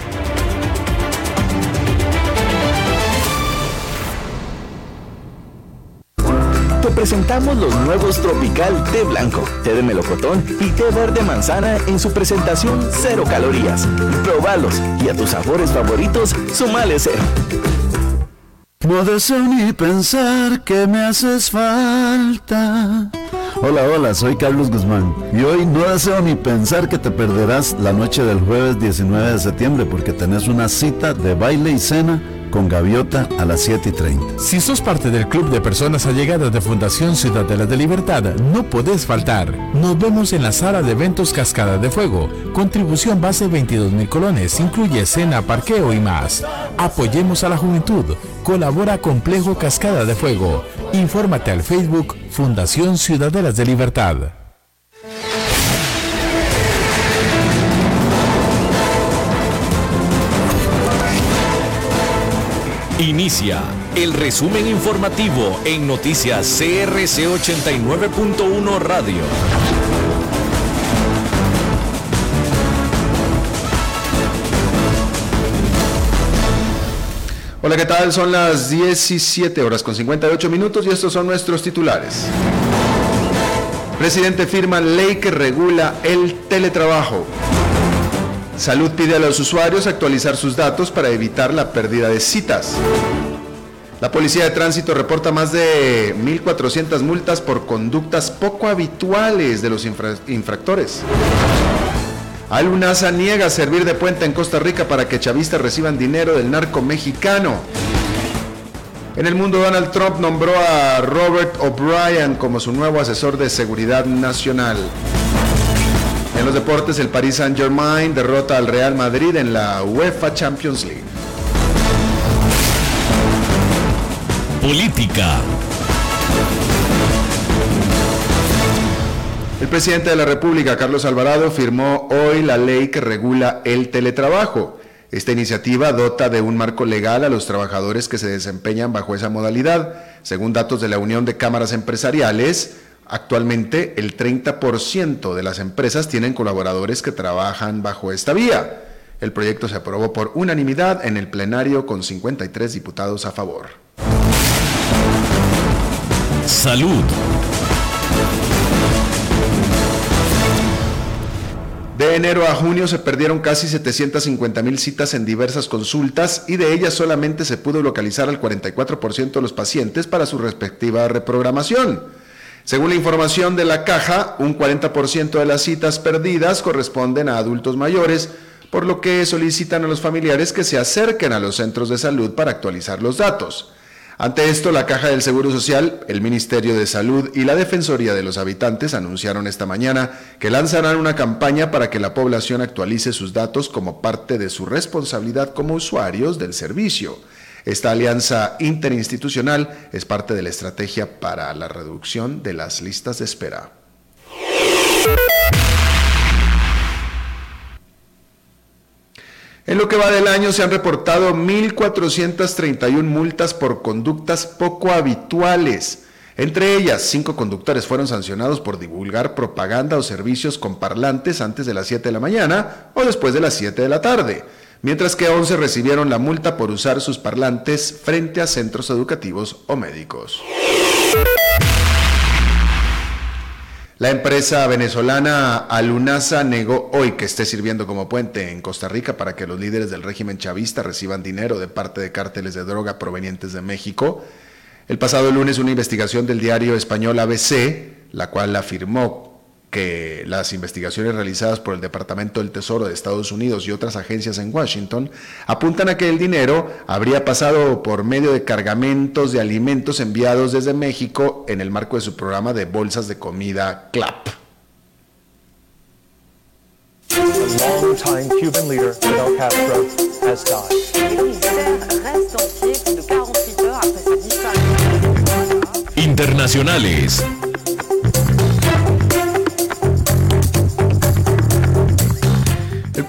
Presentamos los nuevos Tropical Té Blanco, Té de Melocotón y Té Verde Manzana en su presentación cero calorías. Probalos y a tus sabores favoritos, sumale cero. No deseo ni pensar que me haces falta. Hola, hola, soy Carlos Guzmán y hoy no deseo ni pensar que te perderás la noche del jueves 19 de septiembre porque tenés una cita de baile y cena con Gaviota a las 7 y 30. Si sos parte del club de personas allegadas de Fundación Ciudadela de Libertad, no podés faltar. Nos vemos en la sala de eventos Cascada de Fuego. Contribución base 22 mil colones, incluye cena, parqueo y más. Apoyemos a la juventud. Colabora Complejo Cascada de Fuego. Infórmate al Facebook Fundación Ciudadelas de Libertad. Inicia el resumen informativo en noticias CRC 89.1 Radio. Hola, ¿qué tal? Son las 17 horas con 58 minutos y estos son nuestros titulares. Presidente firma ley que regula el teletrabajo. Salud pide a los usuarios actualizar sus datos para evitar la pérdida de citas. La Policía de Tránsito reporta más de 1.400 multas por conductas poco habituales de los infractores. Alunasa niega servir de puente en Costa Rica para que chavistas reciban dinero del narco mexicano. En el mundo, Donald Trump nombró a Robert O'Brien como su nuevo asesor de seguridad nacional. En los deportes, el Paris Saint-Germain derrota al Real Madrid en la UEFA Champions League. Política. El presidente de la República, Carlos Alvarado, firmó hoy la ley que regula el teletrabajo. Esta iniciativa dota de un marco legal a los trabajadores que se desempeñan bajo esa modalidad. Según datos de la Unión de Cámaras Empresariales, actualmente el 30% de las empresas tienen colaboradores que trabajan bajo esta vía. El proyecto se aprobó por unanimidad en el plenario con 53 diputados a favor. Salud. De enero a junio se perdieron casi 750 mil citas en diversas consultas y de ellas solamente se pudo localizar al 44% de los pacientes para su respectiva reprogramación. Según la información de la caja, un 40% de las citas perdidas corresponden a adultos mayores, por lo que solicitan a los familiares que se acerquen a los centros de salud para actualizar los datos. Ante esto, la Caja del Seguro Social, el Ministerio de Salud y la Defensoría de los Habitantes anunciaron esta mañana que lanzarán una campaña para que la población actualice sus datos como parte de su responsabilidad como usuarios del servicio. Esta alianza interinstitucional es parte de la estrategia para la reducción de las listas de espera. En lo que va del año se han reportado 1.431 multas por conductas poco habituales. Entre ellas, cinco conductores fueron sancionados por divulgar propaganda o servicios con parlantes antes de las 7 de la mañana o después de las 7 de la tarde, mientras que 11 recibieron la multa por usar sus parlantes frente a centros educativos o médicos. La empresa venezolana Alunasa negó hoy que esté sirviendo como puente en Costa Rica para que los líderes del régimen chavista reciban dinero de parte de cárteles de droga provenientes de México. El pasado lunes una investigación del diario español ABC, la cual afirmó que las investigaciones realizadas por el Departamento del Tesoro de Estados Unidos y otras agencias en Washington apuntan a que el dinero habría pasado por medio de cargamentos de alimentos enviados desde México en el marco de su programa de bolsas de comida CLAP. Internacionales.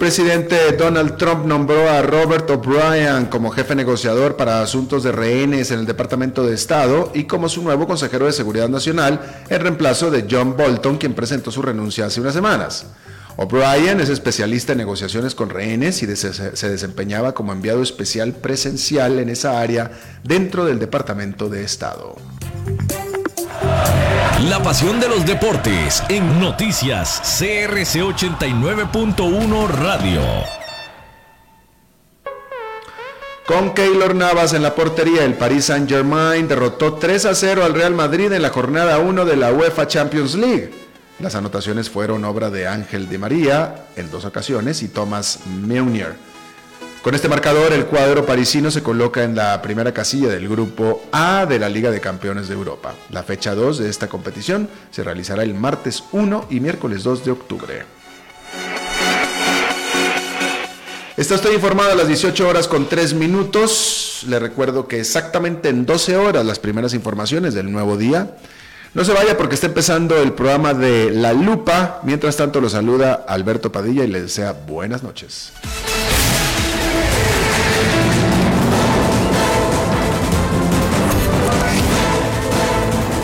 Presidente Donald Trump nombró a Robert O'Brien como jefe negociador para asuntos de rehenes en el Departamento de Estado y como su nuevo consejero de Seguridad Nacional en reemplazo de John Bolton, quien presentó su renuncia hace unas semanas. O'Brien es especialista en negociaciones con rehenes y se desempeñaba como enviado especial presencial en esa área dentro del Departamento de Estado. La pasión de los deportes en noticias CRC 89.1 Radio. Con Keylor Navas en la portería, el Paris Saint-Germain derrotó 3 a 0 al Real Madrid en la jornada 1 de la UEFA Champions League. Las anotaciones fueron obra de Ángel Di María en dos ocasiones y Thomas Meunier. Con este marcador, el cuadro parisino se coloca en la primera casilla del grupo A de la Liga de Campeones de Europa. La fecha 2 de esta competición se realizará el martes 1 y miércoles 2 de octubre. Está estoy informado a las 18 horas con 3 minutos. Le recuerdo que exactamente en 12 horas las primeras informaciones del nuevo día. No se vaya porque está empezando el programa de La Lupa. Mientras tanto lo saluda Alberto Padilla y le desea buenas noches.